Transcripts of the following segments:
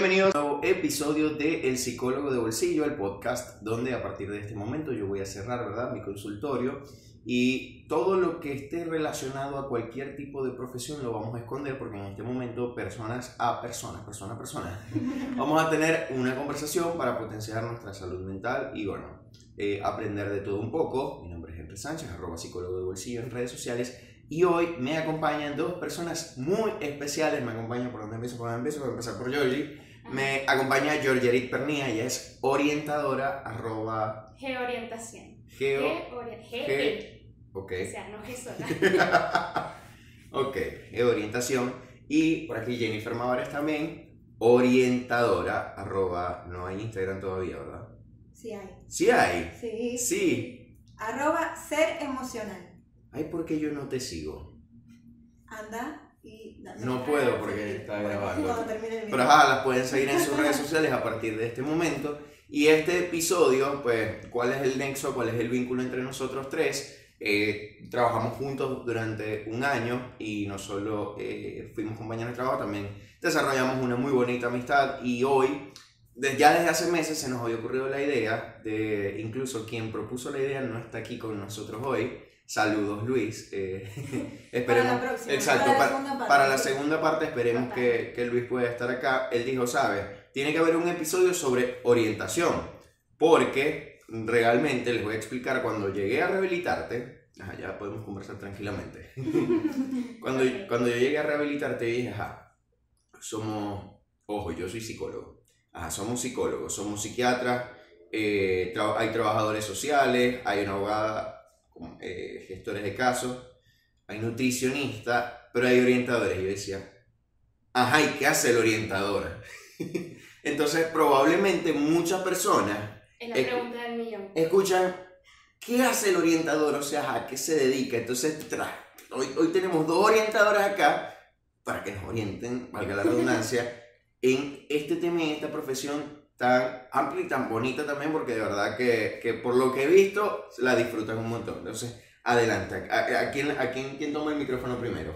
Bienvenidos a un nuevo episodio de El Psicólogo de Bolsillo, el podcast donde a partir de este momento yo voy a cerrar, ¿verdad?, mi consultorio y todo lo que esté relacionado a cualquier tipo de profesión lo vamos a esconder porque en este momento personas a personas, persona a persona, vamos a tener una conversación para potenciar nuestra salud mental y bueno, eh, aprender de todo un poco. Mi nombre es Henry Sánchez, arroba psicólogo de bolsillo en redes sociales y hoy me acompañan dos personas muy especiales. Me acompañan por donde empiezo, por donde empiezo, voy a empezar por Georgie. Me acompaña Georgierit Pernía, ella es orientadora, arroba... Georientación. Geo... Ge- Ok. O sea, no G sola. ok, orientación. Y por aquí Jennifer Mavares también, orientadora, arroba... No hay Instagram todavía, ¿verdad? Sí hay. Sí hay. Sí. Sí. Arroba ser emocional. Ay, ¿por qué yo no te sigo? Anda y. No puedo porque está grabando. Pero ajá, las pueden seguir en sus redes sociales a partir de este momento. Y este episodio, pues, ¿cuál es el nexo? ¿Cuál es el vínculo entre nosotros tres? Eh, trabajamos juntos durante un año y no solo eh, fuimos compañeros de trabajo, también desarrollamos una muy bonita amistad y hoy, ya desde hace meses, se nos había ocurrido la idea de, incluso quien propuso la idea no está aquí con nosotros hoy. Saludos Luis. Eh, esperemos, Para la próxima, exacto, para la segunda parte. para la segunda parte esperemos que, que Luis pueda estar acá. Él dijo, ¿sabes? Tiene que haber un episodio sobre orientación, porque realmente les voy a explicar cuando llegué a rehabilitarte, ajá, ya podemos conversar tranquilamente. cuando, cuando yo llegué a rehabilitarte dije, ajá, somos, ojo, yo soy psicólogo, ajá, somos psicólogos, somos psiquiatras, eh, tra- hay trabajadores sociales, hay una abogada, eh, gestores de casos, hay nutricionistas, pero hay orientadores. Y yo decía, ajá, ¿y qué hace el orientador? Entonces, probablemente muchas personas Es la pregunta del millón. escuchan, ¿qué hace el orientador? O sea, ¿a qué se dedica? Entonces, hoy, hoy tenemos dos orientadores acá para que nos orienten, valga la redundancia, en este tema y en esta profesión tan amplia y tan bonita también, porque de verdad que, que por lo que he visto, la disfrutan un montón. Entonces, adelante. ¿A, a- a quién, a quién, quién toma el micrófono primero?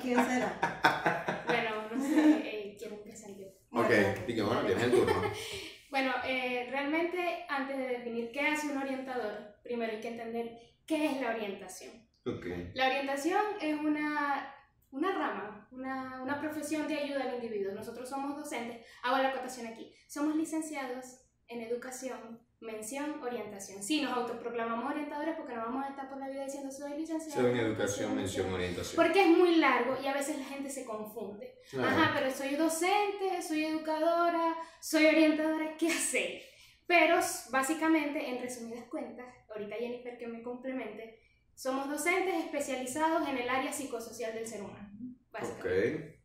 ¿Quién será? Bueno, no sé, eh, quiero empezar yo. Ok, y que bueno, tienes el turno. Bueno, eh, realmente antes de definir qué hace un orientador, primero hay que entender qué es la orientación. Ok. La orientación es una, una rama, una, una profesión de ayuda al individuo. Nosotros somos docentes, hago la acotación aquí, somos licenciados en educación, mención, orientación. Sí, nos autoproclamamos orientadores porque no vamos a estar por la vida diciendo soy licenciado. Soy en educación, mención, orientación. Porque es muy largo y a veces la gente se confunde. Ajá, pero soy docente, soy educadora, soy orientadora, ¿qué hacer? Pero básicamente, en resumidas cuentas, ahorita Jennifer que me complemente, somos docentes especializados en el área psicosocial del ser humano. Básicamente. Ok.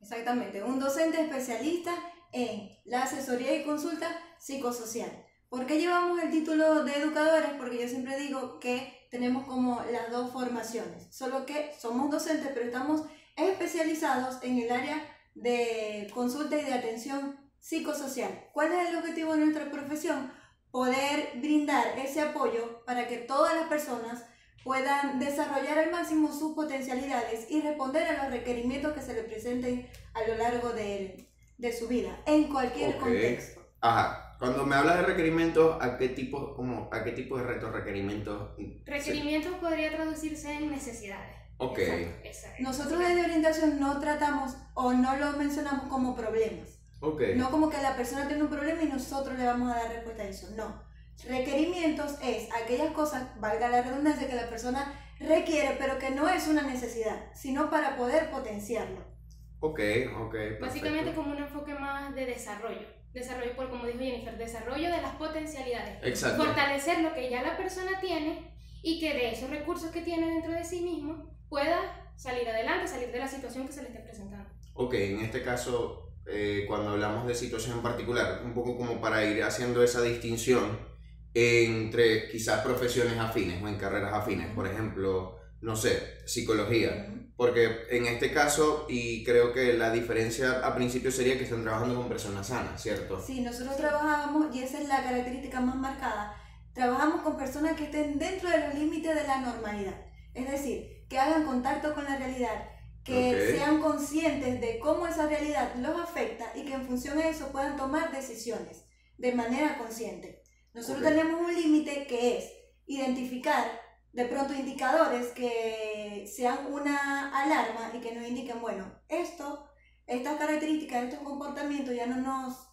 Exactamente. Un docente especialista en la asesoría y consulta psicosocial. ¿Por qué llevamos el título de educadores? Porque yo siempre digo que tenemos como las dos formaciones. Solo que somos docentes, pero estamos especializados en el área de consulta y de atención psicosocial. ¿Cuál es el objetivo de nuestra profesión? Poder brindar ese apoyo para que todas las personas puedan desarrollar al máximo sus potencialidades y responder a los requerimientos que se les presenten a lo largo de, de su vida, en cualquier Ok. contexto. Ajá. Cuando me hablas de requerimientos, ¿a qué tipo, como, a qué tipo de retos, requerimientos? Requerimientos podría traducirse en necesidades. Ok. Exacto, exacto. Nosotros desde orientación no tratamos o no lo mencionamos como problemas. Ok. No como que la persona tiene un problema y nosotros le vamos a dar respuesta a eso. No. Requerimientos es aquellas cosas, valga la redundancia, que la persona requiere, pero que no es una necesidad, sino para poder potenciarlo. Ok, ok. Básicamente perfecto. como un enfoque más de desarrollo. Desarrollo, por como dijo Jennifer, desarrollo de las potencialidades. Exacto. Fortalecer lo que ya la persona tiene y que de esos recursos que tiene dentro de sí mismo pueda salir adelante, salir de la situación que se le esté presentando. Ok, en este caso, eh, cuando hablamos de situación en particular, un poco como para ir haciendo esa distinción entre quizás profesiones afines o en carreras afines, por ejemplo, no sé, psicología. Porque en este caso, y creo que la diferencia a principio sería que están trabajando con personas sanas, ¿cierto? Sí, nosotros trabajábamos, y esa es la característica más marcada, trabajamos con personas que estén dentro de los límites de la normalidad. Es decir, que hagan contacto con la realidad, que sean conscientes de cómo esa realidad los afecta y que en función de eso puedan tomar decisiones de manera consciente. Nosotros tenemos un límite que es identificar de pronto indicadores que sean una alarma y que nos indiquen, bueno, esto, estas características, estos comportamientos ya no nos,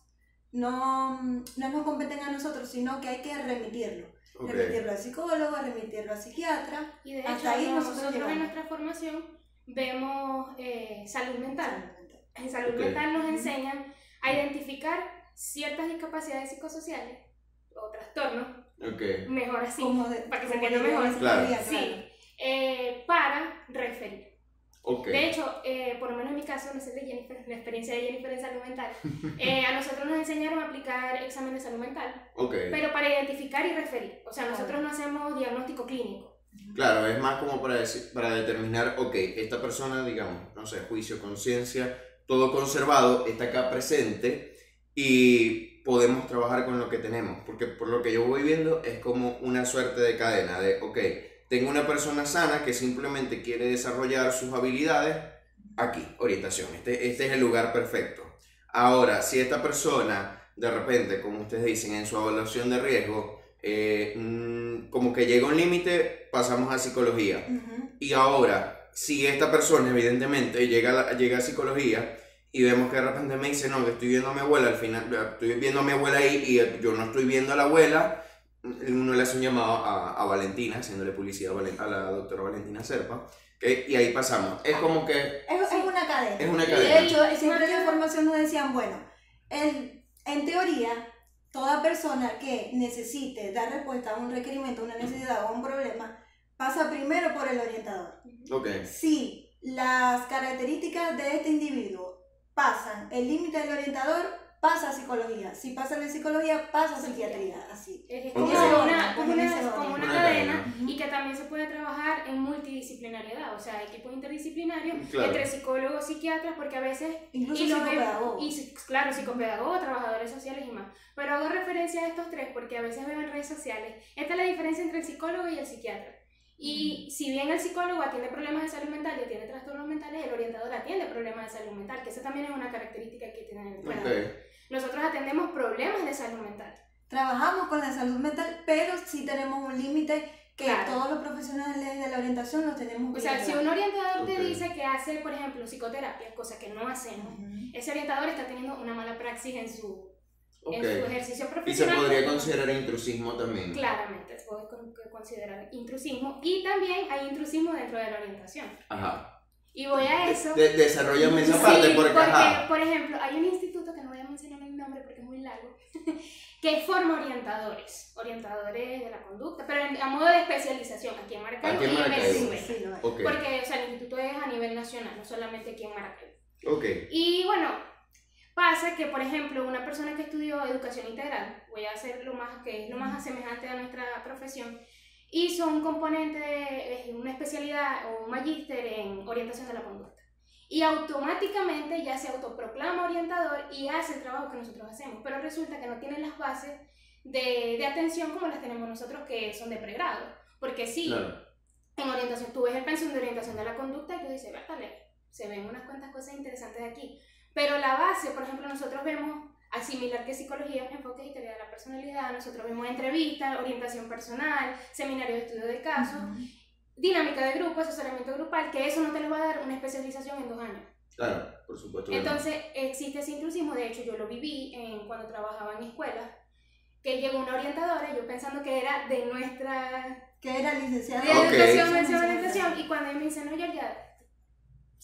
no, no nos competen a nosotros, sino que hay que remitirlo. Remitirlo al psicólogo, remitirlo al psiquiatra. Y de Hasta hecho, ahí no- nosotros nosotros en nuestra formación vemos eh, salud mental. En salud mental nos enseñan a identificar ciertas discapacidades psicosociales o trastornos, Ok. mejor así, Como de- para que se entienda mejor. Claro. teoría, Sí, eh, para referir. Ok. De hecho, eh, por lo menos en mi caso, no sé de Jennifer, la experiencia de Jennifer en salud mental, eh, a nosotros nos enseñaron a aplicar examen de salud mental, Ok. pero para identificar y referir. O sea, nosotros no hacemos diagnóstico clínico. Claro, es más como para, decir, para determinar, ok, esta persona, digamos, no sé, juicio, conciencia, todo conservado, está acá presente y podemos trabajar con lo que tenemos. Porque por lo que yo voy viendo es como una suerte de cadena de, ok, tengo una persona sana que simplemente quiere desarrollar sus habilidades, aquí, orientación, este, este es el lugar perfecto. Ahora, si esta persona, de repente, como ustedes dicen, en su evaluación de riesgo, eh, mm, como que llega un límite, pasamos a psicología. Ujú. Y ahora, si esta persona evidentemente llega llega a psicología y vemos que de repente me dice, no, que estoy viendo a mi abuela, al final estoy viendo a mi abuela ahí y yo no estoy viendo a la abuela, uno le hace un llamado a, a Valentina, haciéndole publicidad a, Valen- a la doctora Valentina Serpa, ¿ok? y ahí pasamos. Es como que Es, es una cadena. es una cadena. de hecho, siempre en la que- formación nos decían, bueno, el- en teoría, toda persona que necesite dar respuesta a un requerimiento, a una necesidad o a un problema, pasa primero por el orientador. Ok, Si las características de este individuo pasan el límite del orientador, pasa a psicología. Si pasa de psicología, pasa a psiquiatría. Así. Es como En una, como en una, como cadena y que también se puede trabajar en multidisciplinariedad, o sea, equipos interdisciplinarios Claro. entre psicólogos, psiquiatras, porque a veces Incluso y lo veo- psicopedagogo. y sí, claro, psicopedagogos, trabajadores sociales y más. Pero hago referencia a estos tres porque a veces veo en redes sociales, esta es la diferencia entre el psicólogo y el psiquiatra. Y si bien el psicólogo atiende problemas de salud mental y atiende trastornos mentales, el orientador atiende problemas de salud mental, que esa también es una característica que tiene el ok. Nosotros atendemos problemas de salud mental. Trabajamos con la salud mental, pero sí tenemos un límite que Claro. todos los profesionales de la orientación los tenemos O sea, si un orientador Ok. te dice que hace, por ejemplo, psicoterapia, cosa que no hacemos, Ujú. ese orientador está teniendo una mala praxis en su, en Ok. su ejercicio Y se profesional. podría considerar intrusismo también. Claramente, se puede con- considerar intrusismo y también hay intrusismo dentro de la orientación. Ajá. Y voy a eso. De- desarrollame esa Sí, parte porque, ajá. por ejemplo, hay un instituto que no voy a mencionar el nombre porque es muy largo, que forma orientadores, orientadores de la conducta, pero en- a modo de especialización aquí en Maracaibo en y en. Venezuela. Sí, lo hay. Ok, Porque, o sea, el instituto es a nivel nacional, no solamente aquí en Maracaibo. ok. Y bueno, pasa que, por ejemplo, una persona que estudió educación integral, voy a hacer lo más que es lo más semejante a nuestra profesión, hizo un componente, una especialidad o un magíster en orientación de la conducta. Y automáticamente ya se autoproclama orientador y hace el trabajo que nosotros hacemos, pero resulta que no tiene las bases de, de atención como las tenemos nosotros que son de pregrado. Porque sí, Claro. en orientación, tú ves el pensum de orientación de la conducta y tú dices, vale, se ven unas cuantas cosas interesantes aquí. Pero la base, por ejemplo, nosotros vemos, al similar que psicología, enfoques y teoría de la personalidad, nosotros vemos entrevistas, orientación personal, seminario de estudio de casos, dinámica de grupo, asesoramiento grupal, que eso no te lo va a dar una especialización en dos años. Claro, por supuesto. que no. Entonces, existe ese inclusismo, de hecho yo lo viví en, cuando trabajaba en escuelas, que llegó una orientadora, yo pensando que era de nuestra Que era licenciada de Ok. educación, mención, orientación, y cuando ella me dice, no, yo ya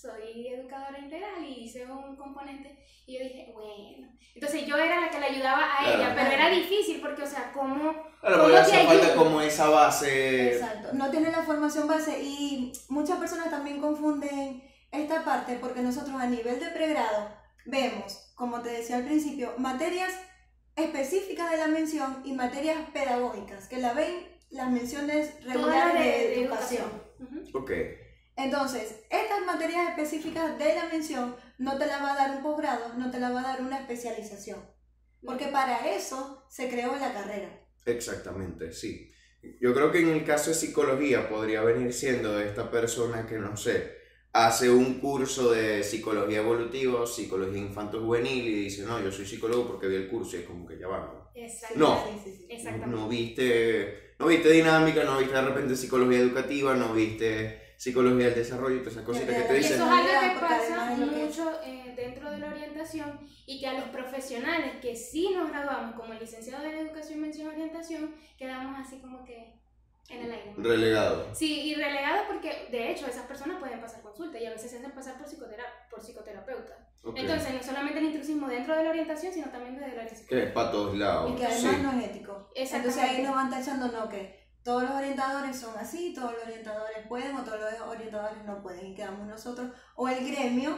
soy educadora integral y hice un componente, y yo dije, bueno, entonces yo era la que le ayudaba a Claro. ella, pero era difícil porque, o sea, ¿cómo? Claro, ¿Cómo porque hace falta ayuda? como esa base. Exacto, no tiene la formación base y muchas personas también confunden esta parte porque nosotros a nivel de pregrado vemos, como te decía al principio, materias específicas de la mención y materias pedagógicas, que la ven las menciones regulares de, educación. Ujú. Ok, Entonces, estas materias específicas de la mención no te la va a dar un posgrado, no te la va a dar una especialización, porque para eso se creó la carrera. exactamente, sí. Yo creo que en el caso de psicología podría venir siendo esta persona que, no sé, hace un curso de psicología evolutiva, psicología infanto-juvenil y dice, no, yo soy psicólogo porque vi el curso y es como que ya va, ¿no? No. Exactamente. No viste, no viste dinámica, no viste de repente psicología educativa, no viste psicología del desarrollo y todas esas cositas que te Y Y dicen. eso es algo que pasa mucho eh, dentro de la orientación y que a los profesionales que sí nos graduamos como licenciados en educación, mención orientación, quedamos así como que en el aire. Relegado. Sí, y relegados porque de hecho esas personas pueden pasar consulta y a veces se hacen pasar por, psicotera- por psicoterapeuta. Ok. Entonces, no solamente el intrusismo dentro de la orientación, sino también desde la orientación. que es para todos lados. Y que además sí. no es ético. Exactamente. Entonces ahí nos van tachando, no, que todos los orientadores son así, todos los orientadores pueden o todos los orientadores no pueden. Y quedamos nosotros o el gremio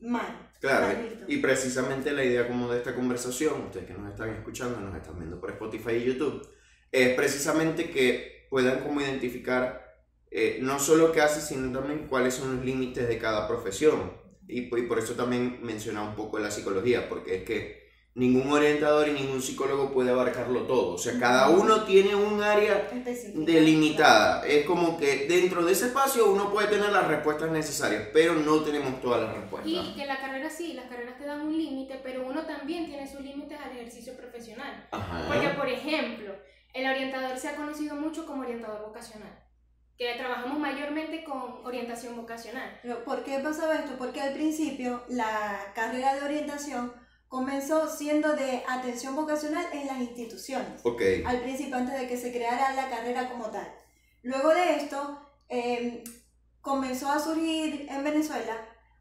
mal. Claro, mal y precisamente la idea como de esta conversación, ustedes que nos están escuchando, nos están viendo por Spotify y YouTube, es precisamente que puedan como identificar eh, no solo qué hace, sino también cuáles son los límites de cada profesión. Y, y por eso también mencionaba un poco la psicología, porque es que ningún orientador y ningún psicólogo puede abarcarlo todo. O sea, cada uno tiene un área delimitada. Es como que dentro de ese espacio uno puede tener las respuestas necesarias, pero no tenemos todas las respuestas. Y que la carrera sí, las carreras te dan un límite, pero uno también tiene sus límites al ejercicio profesional. Ajá. Porque, por ejemplo, el orientador se ha conocido mucho como orientador vocacional, que trabajamos mayormente con orientación vocacional. ¿Por qué pasaba esto? Porque al principio la carrera de orientación comenzó siendo de atención vocacional en las instituciones. Ok. Al principio, antes de que se creara la carrera como tal. Luego de esto, eh, comenzó a surgir en Venezuela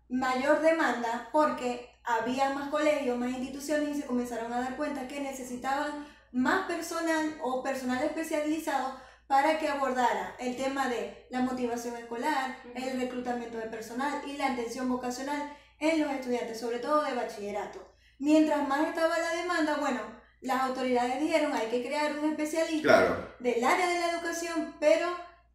mayor demanda porque había más colegios, más instituciones y se comenzaron a dar cuenta que necesitaban más personal o personal especializado para que abordara el tema de la motivación escolar, el reclutamiento de personal y la atención vocacional en los estudiantes, sobre todo de bachillerato. Mientras más estaba la demanda, bueno, las autoridades dijeron hay que crear un especialista Claro. del área de la educación, pero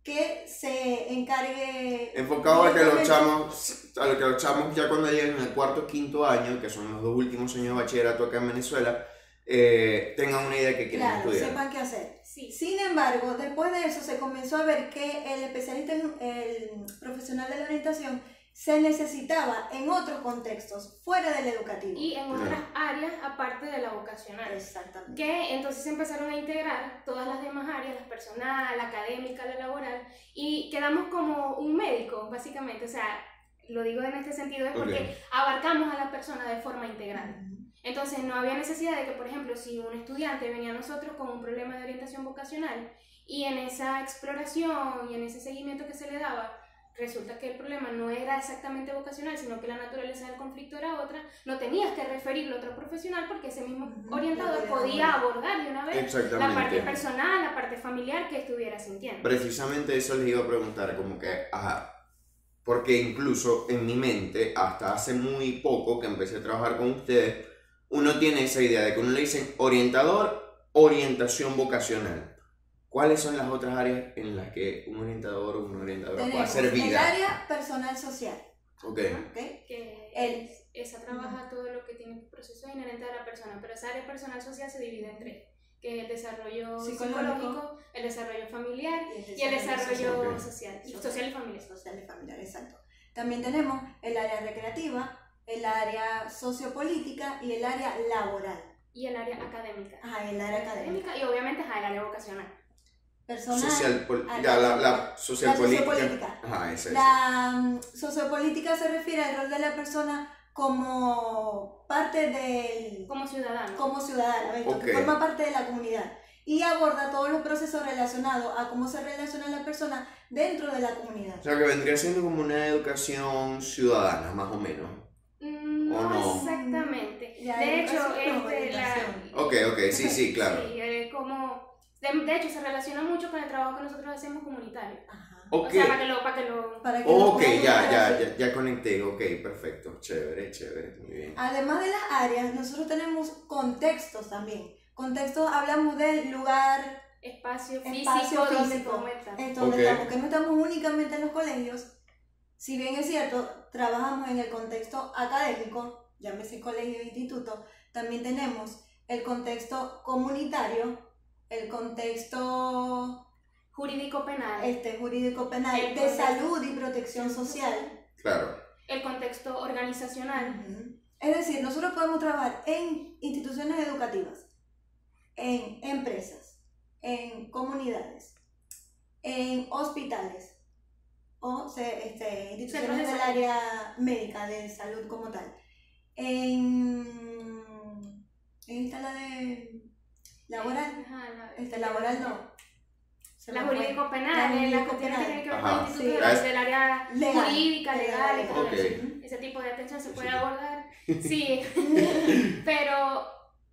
que se encargue Enfocado a que los chamos, a lo que los chamos ya cuando lleguen en el cuarto o quinto año, que son los dos últimos años de bachillerato acá en Venezuela, eh, tengan una idea de qué quieren Claro, estudiar. sepan qué hacer. Sí, Sin embargo, después de eso se comenzó a ver que el especialista, el profesional de la orientación, se necesitaba en otros contextos, fuera del educativo. y en otras áreas aparte de la vocacional. Exactamente. que entonces se empezaron a integrar todas las demás áreas, la personal, la académica, la laboral, y quedamos como un médico, básicamente. O sea, lo digo en este sentido es porque abarcamos a la persona de forma integral. Entonces no había necesidad de que, por ejemplo, si un estudiante venía a nosotros con un problema de orientación vocacional y en esa exploración y en ese seguimiento que se le daba, resulta que el problema no era exactamente vocacional, sino que la naturaleza del conflicto era otra, no tenías que referirlo a otro profesional porque ese mismo orientador podía abordar de una vez la parte personal, la parte familiar que estuviera sintiendo. Precisamente eso les iba a preguntar, como que, ajá, porque incluso en mi mente, hasta hace muy poco que empecé a trabajar con ustedes, uno tiene esa idea de que uno le dicen orientador, orientación vocacional. ¿Cuáles son las otras áreas en las que un orientador o una orientadora puede hacer el vida? área personal social, Ok. ¿ok? que El- es- esa trabaja todo lo que tiene proceso inherente a la persona, pero esa área personal social se divide en tres, que es el desarrollo Psicológico, psicológico, el desarrollo familiar Y y el desarrollo Ok. social, y Social. social y familiar. social y familiar, exacto. También tenemos el área recreativa, el área sociopolítica y el área laboral. Y el área académica. Y el área académica. y obviamente el área vocacional. Personal. Social, ya, la, la social la política. sociopolítica. Ajá, esa es. La mm, sociopolítica se refiere al rol de la persona como parte del... Como ciudadano. como ciudadana, ¿ves? Ok. que forma parte de la comunidad. Y aborda todos los procesos relacionados a cómo se relaciona la persona dentro de la comunidad. O sea, que vendría siendo como una educación ciudadana, más o menos. Mm, ¿O No, no? exactamente. Ya, de hecho, este, la. Ok, ok, sí, sí, claro. Sí, es como... De, de hecho, se relaciona mucho con el trabajo que nosotros hacemos comunitario. Ajá. Ok. O sea, para que lo... Para que lo Para que lo Ok, ya, ya, ya, ya conecté. Ok, perfecto. Chévere, chévere. Muy bien. Además de las áreas, nosotros tenemos contextos también. Contextos, hablamos del lugar espacio físico, Espacio donde físico. donde estamos, que no estamos únicamente en los colegios. Si bien es cierto, trabajamos en el contexto académico, llámese colegio e instituto, también tenemos el contexto comunitario, el contexto Jurídico penal. este, jurídico penal, El de contexto- salud y protección social. Claro. el contexto organizacional. Es decir, nosotros podemos trabajar en instituciones educativas, en empresas, en comunidades, en hospitales o se- este, instituciones del área médica, de salud como tal. En, en esta la de laboral, Ajá, la- este, laboral no. Se La me fue. jurídico La penal, jurídico las cuestiones que tienen que ver con Sí. de la- del área Legal. jurídica, legal y todo Ok. eso. Ese tipo de atención se puede Sí. abordar. Sí, pero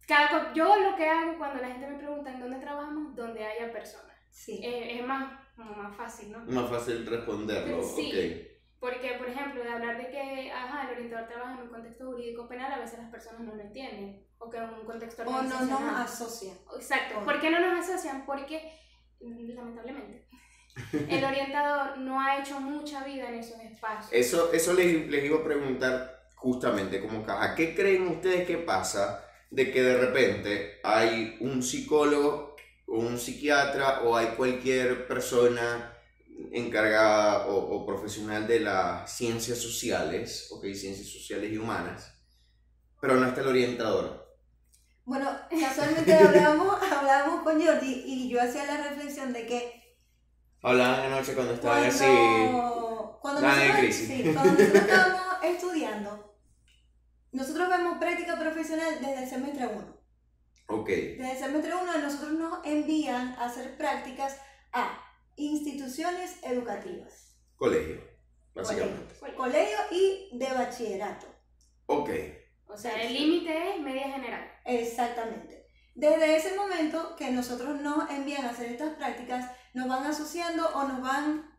cada, yo lo que hago cuando la gente me pregunta en dónde trabajamos, donde haya personas. Sí. Eh, es más, como más fácil, ¿no? Más fácil responderlo. Sí. Ok. Porque, por ejemplo, de hablar de que ajá, el orientador trabaja en un contexto jurídico penal, a veces las personas no lo entienden. O que en un contexto O no nos asocian. Exacto. ¿Por qué no nos asocian? Porque, mm, lamentablemente, el orientador no ha hecho mucha vida en esos espacios. Eso, eso les, les iba a preguntar justamente, como que, ¿a qué creen ustedes que pasa de que de repente hay un psicólogo, o un psiquiatra o hay cualquier persona encargada o, o profesional de las ciencias sociales, ok, ciencias sociales y humanas, pero no está el orientador? Bueno, casualmente hablábamos, hablábamos con Jordi y yo hacía la reflexión de que Hablaban anoche cuando estaban cuando, así... cuando, estaban en nosotros, crisis. sí, cuando nosotros estábamos estudiando, nosotros vemos práctica profesional desde el semestre 1. Ok, Desde el semestre 1 nosotros nos envían a hacer prácticas a instituciones educativas, colegio, básicamente. Bueno, colegio y de bachillerato. Ok, o sea, el límite es media general. Exactamente. Desde ese momento que nosotros nos envían a hacer estas prácticas, nos van asociando o nos van,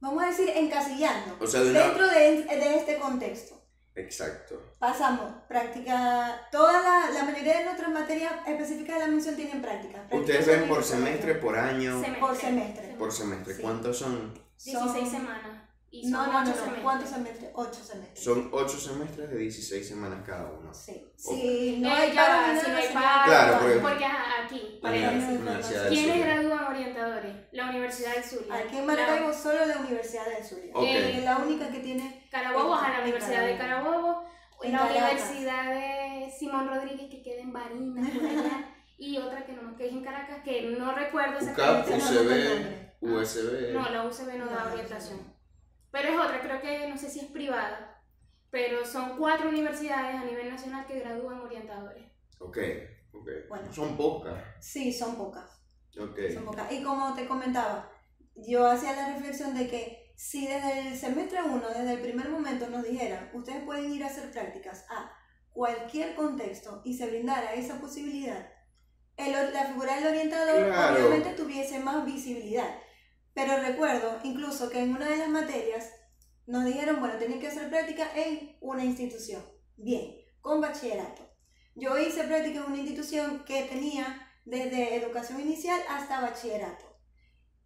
vamos a decir, encasillando o sea, de una... dentro de, de este contexto. Exacto. Pasamos práctica, toda la, la mayoría de nuestras materias específicas de la mención tienen prácticas. ¿Ustedes ven por semestre, por año, Semestre. Por semestre. por semestre? Sí. ¿Cuántos son? 16 Son- semanas. Y No, son no, no, ocho no. semestres. ¿Cuántos semestres? Ocho semestres. Son 8 semestres de 16 semanas cada uno. Sí. Si no Eh, hay ni si no hay paro, Claro, porque- porque aquí, del ¿Quiénes gradúan orientadores? La Universidad del Zulia. Aquí en Maracaibo solo la Universidad del Zulia. Ok. Es la única que tiene Carabobo, a la Universidad de Carabobo. La Caracas. Universidad de Simón Rodríguez que queda en Barinas, por allá, y otra que no, que es en Caracas, que no recuerdo exactamente. No UCB, nombre. USB. No, la UCB no da No, orientación. Pero es otra, creo que no sé si es privada, pero son cuatro universidades a nivel nacional que gradúan orientadores. Ok, ok. Bueno. Son pocas. Sí, son pocas. Ok. Son pocas. Y como te comentaba, yo hacía la reflexión de que si desde el semestre 1, desde el primer momento nos dijeran, ustedes pueden ir a hacer prácticas a cualquier contexto y se brindara esa posibilidad, el la figura del orientador Claro. obviamente tuviese más visibilidad. Pero recuerdo incluso que en una de las materias nos dijeron, bueno, tienen que hacer práctica en una institución. Bien, con bachillerato. Yo hice práctica en una institución que tenía desde educación inicial hasta bachillerato.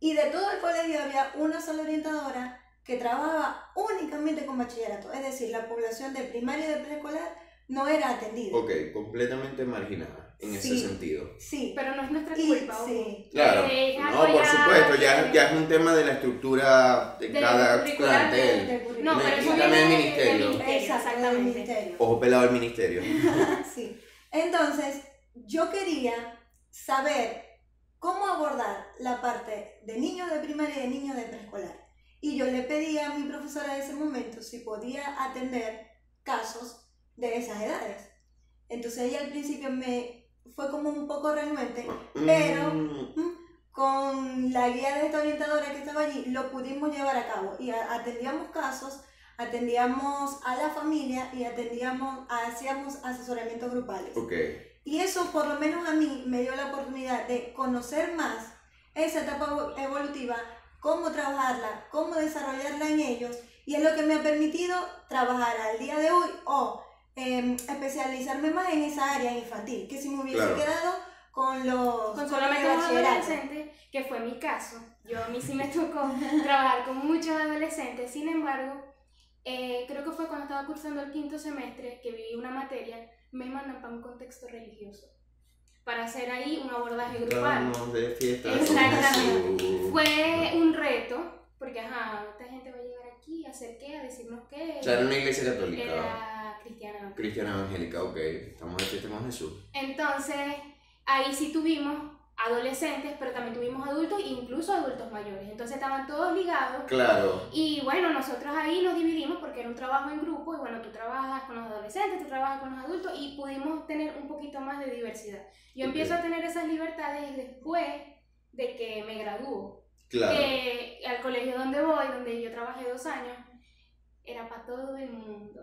Y de todo el colegio había una sola orientadora que trabajaba únicamente con bachillerato. Es decir, la población de primaria y de preescolar no era atendida. Ok, completamente marginada en ese sentido. Sí. Pero no es nuestra Y, culpa, sí. Claro. Eh, No, por supuesto, ya, de- ya es un tema de la estructura de cada curricular de- plantel. Currículum. No, pero eso viene del ministerio. exactamente. ministerio. Ojo pelado del ministerio. Sí. Entonces, yo quería saber cómo abordar la parte de niños de primaria y de niños de preescolar. Y yo le pedí a mi profesora de ese momento si podía atender casos de esas edades. Entonces ella al principio me fue como un poco renuente, Pero- Mm, con la guía de esta orientadora que estaba allí, lo pudimos llevar a cabo y atendíamos casos, atendíamos a la familia y atendíamos, hacíamos asesoramientos grupales. ok. Y eso por lo menos a mí me dio la oportunidad de conocer más esa etapa evo- evolutiva, cómo trabajarla, cómo desarrollarla en ellos y es lo que me ha permitido trabajar al día de hoy o em, especializarme más en esa área infantil, que si me hubiese Claro. quedado con los con solamente el un bachillerato. adolescente, que fue mi caso. Yo a mí sí me tocó trabajar con muchos adolescentes, sin embargo, eh, creo que fue cuando estaba cursando el quinto semestre que viví una materia, me mandan para un contexto religioso, para hacer ahí un abordaje grupal. De fiesta. Exactamente. Fue un reto, porque ajá, esta gente va a llegar aquí aquí, hacer qué, a decirnos qué. O sea, era una iglesia católica. Era cristiana. Cristiana evangélica, ok. Estamos de fiesta con Jesús. Entonces, ahí sí tuvimos adolescentes, pero también tuvimos adultos, incluso adultos mayores. Entonces estaban todos ligados. Claro. Y bueno, nosotros ahí nos dividimos porque era un trabajo en grupo y bueno, tú trabajas con los adolescentes, tú trabajas con los adultos y pudimos tener un poquito más de diversidad. Yo Ok. empiezo a tener esas libertades después de que me gradúo. Claro. Que al colegio donde voy, donde yo trabajé dos años, era para todo el mundo.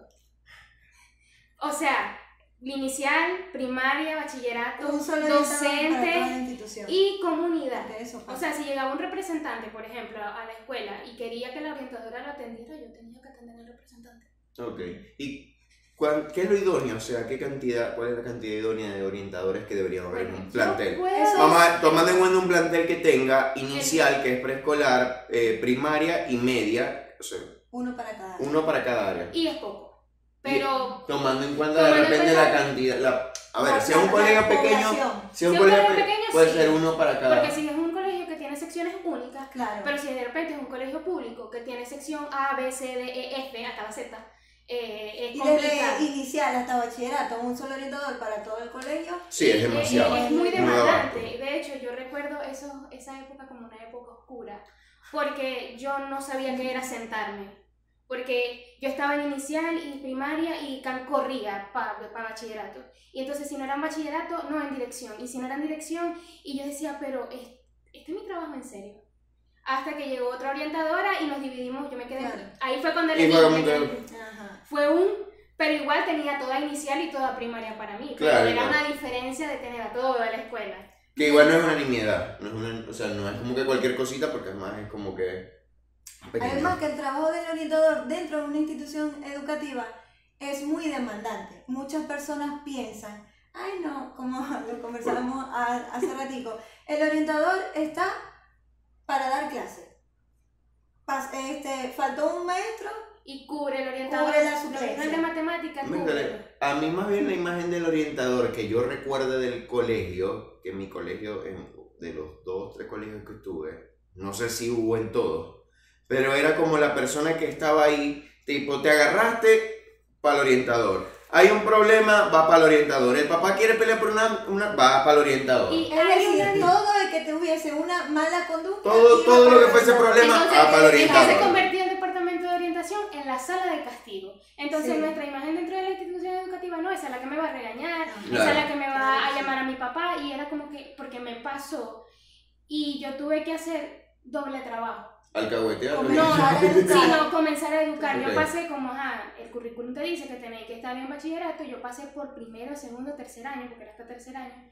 O sea, inicial, primaria, bachillerato, docente y comunidad. Eso O sea, si llegaba un representante, por ejemplo, a la escuela y quería que la orientadora lo atendiera, yo tenía que atender al representante. Ok. ¿Y cuán- qué es lo idóneo? O sea, ¿qué cantidad, cuál es la cantidad idónea de orientadores que deberían haber en un plantel? Vamos a, tomando en cuenta un plantel que tenga inicial, que es preescolar, eh, primaria y media, o sea, Uno para cada. uno para cada área. Y es poco. Pero Tomando en cuenta de repente la cantidad, la, a ver, si es un colegio pequeño, si es un colegio colegio pe- pequeño, puede sí. ser uno para cada. porque si es un colegio que tiene secciones únicas, Claro. pero si de repente es un colegio público que tiene sección A, B, C, D, E, F, hasta la Z, eh, es y complicado. desde inicial hasta bachillerato, un solo orientador para todo el colegio. Sí, es demasiado. es Muy demandante. De hecho, yo recuerdo eso, esa época como una época oscura, porque yo no sabía qué era sentarme. Porque yo estaba en inicial y primaria y can- corría para bachillerato. Y entonces, si no era en bachillerato, no en dirección. Y si no era en dirección, y yo decía, pero es- este es mi trabajo en serio. Hasta que llegó otra orientadora y nos dividimos. Yo me quedé. Claro. Ahí fue cuando le dije. Fue un, pero igual tenía toda inicial y toda primaria para mí. Pero Claro, era claro. una diferencia de tener a toda la escuela. Que igual no es una nimiedad, no es una, o sea, no es como que cualquier cosita, porque además es como que pequeño. Además que el trabajo del orientador dentro de una institución educativa es muy demandante. Muchas personas piensan, ay no, como lo conversábamos hace ratico, el orientador está para dar clases. Pas- este, faltó un maestro, Y cubre el orientador. Cubre la que no es suplencia. de matemáticas. A mí más bien la imagen del orientador que yo recuerdo del colegio, que mi colegio, en- de los dos, tres colegios que estuve, no sé si hubo en todos, pero era como la persona que estaba ahí, tipo, te agarraste para el orientador. Hay un problema, va para el orientador. El papá quiere pelear por una, una va para el orientador. Y una- todo el que tuviese una mala conducta. Todo- todo lo que fuese problema, Entonces, ah, para el orientador. se convertía el departamento de orientación en la sala de castigo. Entonces Sí. nuestra imagen dentro de la institución educativa no, esa es la que me va a regañar, Ajá. esa Claro. es la que me va Claro, a llamar a mi papá y era como que, porque me pasó y yo tuve que hacer doble trabajo. Alcahuetear. ¿no? Sino comenzar a educar. Ok. Yo pasé como, ajá, el currículum te dice que tenéis que estar en bachillerato, yo pasé por primero, segundo, tercer año, porque era hasta tercer año,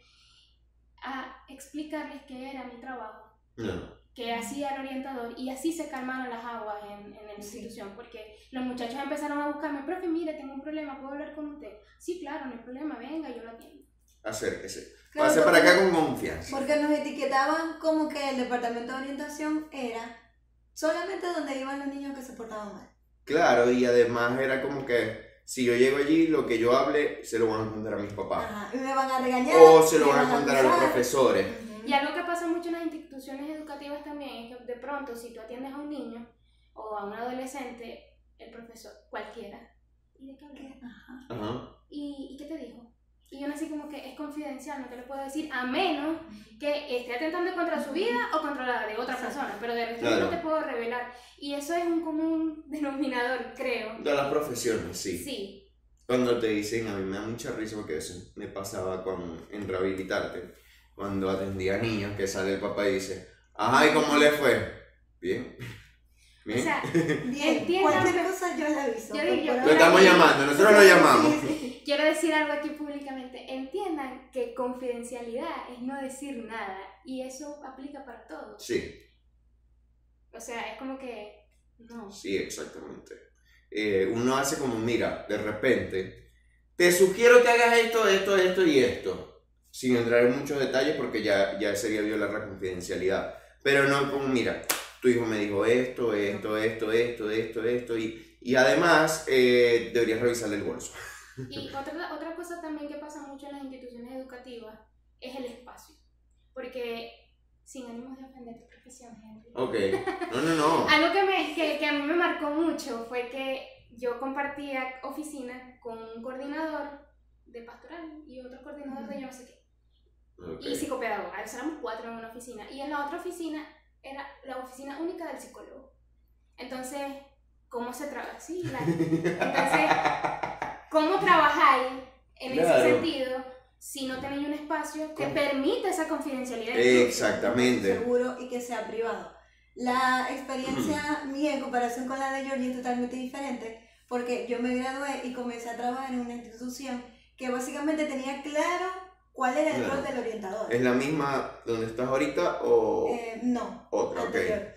a explicarles qué era mi trabajo, No. qué hacía el orientador, y así se calmaron las aguas en, en la Sí. institución, porque los muchachos empezaron a buscarme, profe, mire, tengo un problema, ¿puedo hablar con usted? Sí, claro, no hay problema, venga, yo lo atiendo. Acérquese. Claro, Pase para acá con confianza. Porque nos etiquetaban como que el departamento de orientación era solamente donde iban los niños que se portaban mal. Claro, y además era como que si yo llego allí, lo que yo hable se lo van a contar a mis papás. Ajá, y me van a regañar. O se lo van a contar a los profesores. Y algo que pasa mucho en las instituciones educativas también es que de pronto si tú atiendes a un niño o a un adolescente, el profesor, cualquiera, ¿y de qué. Ajá. Ajá. ¿Y, ¿Y qué te dijo? Y uno así como que es confidencial, no te lo puedo decir, a menos que esté atentando contra su vida o contra la de otra Sí. persona, pero de resto Claro. no te puedo revelar. Y eso es un común denominador, creo. De las profesiones, sí. Sí. Cuando te dicen, a mí me da mucha risa porque eso me pasaba con, en rehabilitarte, cuando atendía a niños que sale el papá y dice, ajá, ¿y cómo le fue? Bien. O Bien. sea, Bien, cualquier cosa yo la aviso. Yo digo, yo- lo estamos llamando, nosotros lo llamamos. Quiero decir algo aquí públicamente. Entiendan que confidencialidad es no decir nada y eso aplica para todos. Sí, O sea, es como que no. sí, exactamente. Eh, uno hace como, mira, de repente, te sugiero que hagas esto, esto, esto y esto, sin entrar en muchos detalles porque ya, ya sería violar la confidencialidad. Pero no como, mira, tu hijo me dijo esto, esto, esto, esto, esto, esto, y, y además eh, deberías revisarle el bolso. Y otra, otra cosa también que pasa mucho en las instituciones educativas es el espacio. Porque sin ánimos de ofender tu profesión, Henry. Ok, no, no, no. Algo que, me, que, que a mí me marcó mucho fue que yo compartía oficina con un coordinador de pastoral y otro coordinador de yo no sé qué. Ok. Y psicopedagoga, éramos cuatro en una oficina. Y en la otra oficina era la oficina única del psicólogo. Entonces, ¿cómo se trabaja? Sí, la- entonces, ¿cómo trabajáis en Claro. ese sentido si no tenéis un espacio que ¿Cómo? permita esa confidencialidad? Exactamente. seguro y que sea privado. La experiencia mía en comparación con la de Georgie es totalmente diferente porque yo me gradué y comencé a trabajar en una institución que básicamente tenía claro cuál era el Claro. rol del orientador. ¿Es la misma donde estás ahorita o Eh, no, otra? Ok. anterior.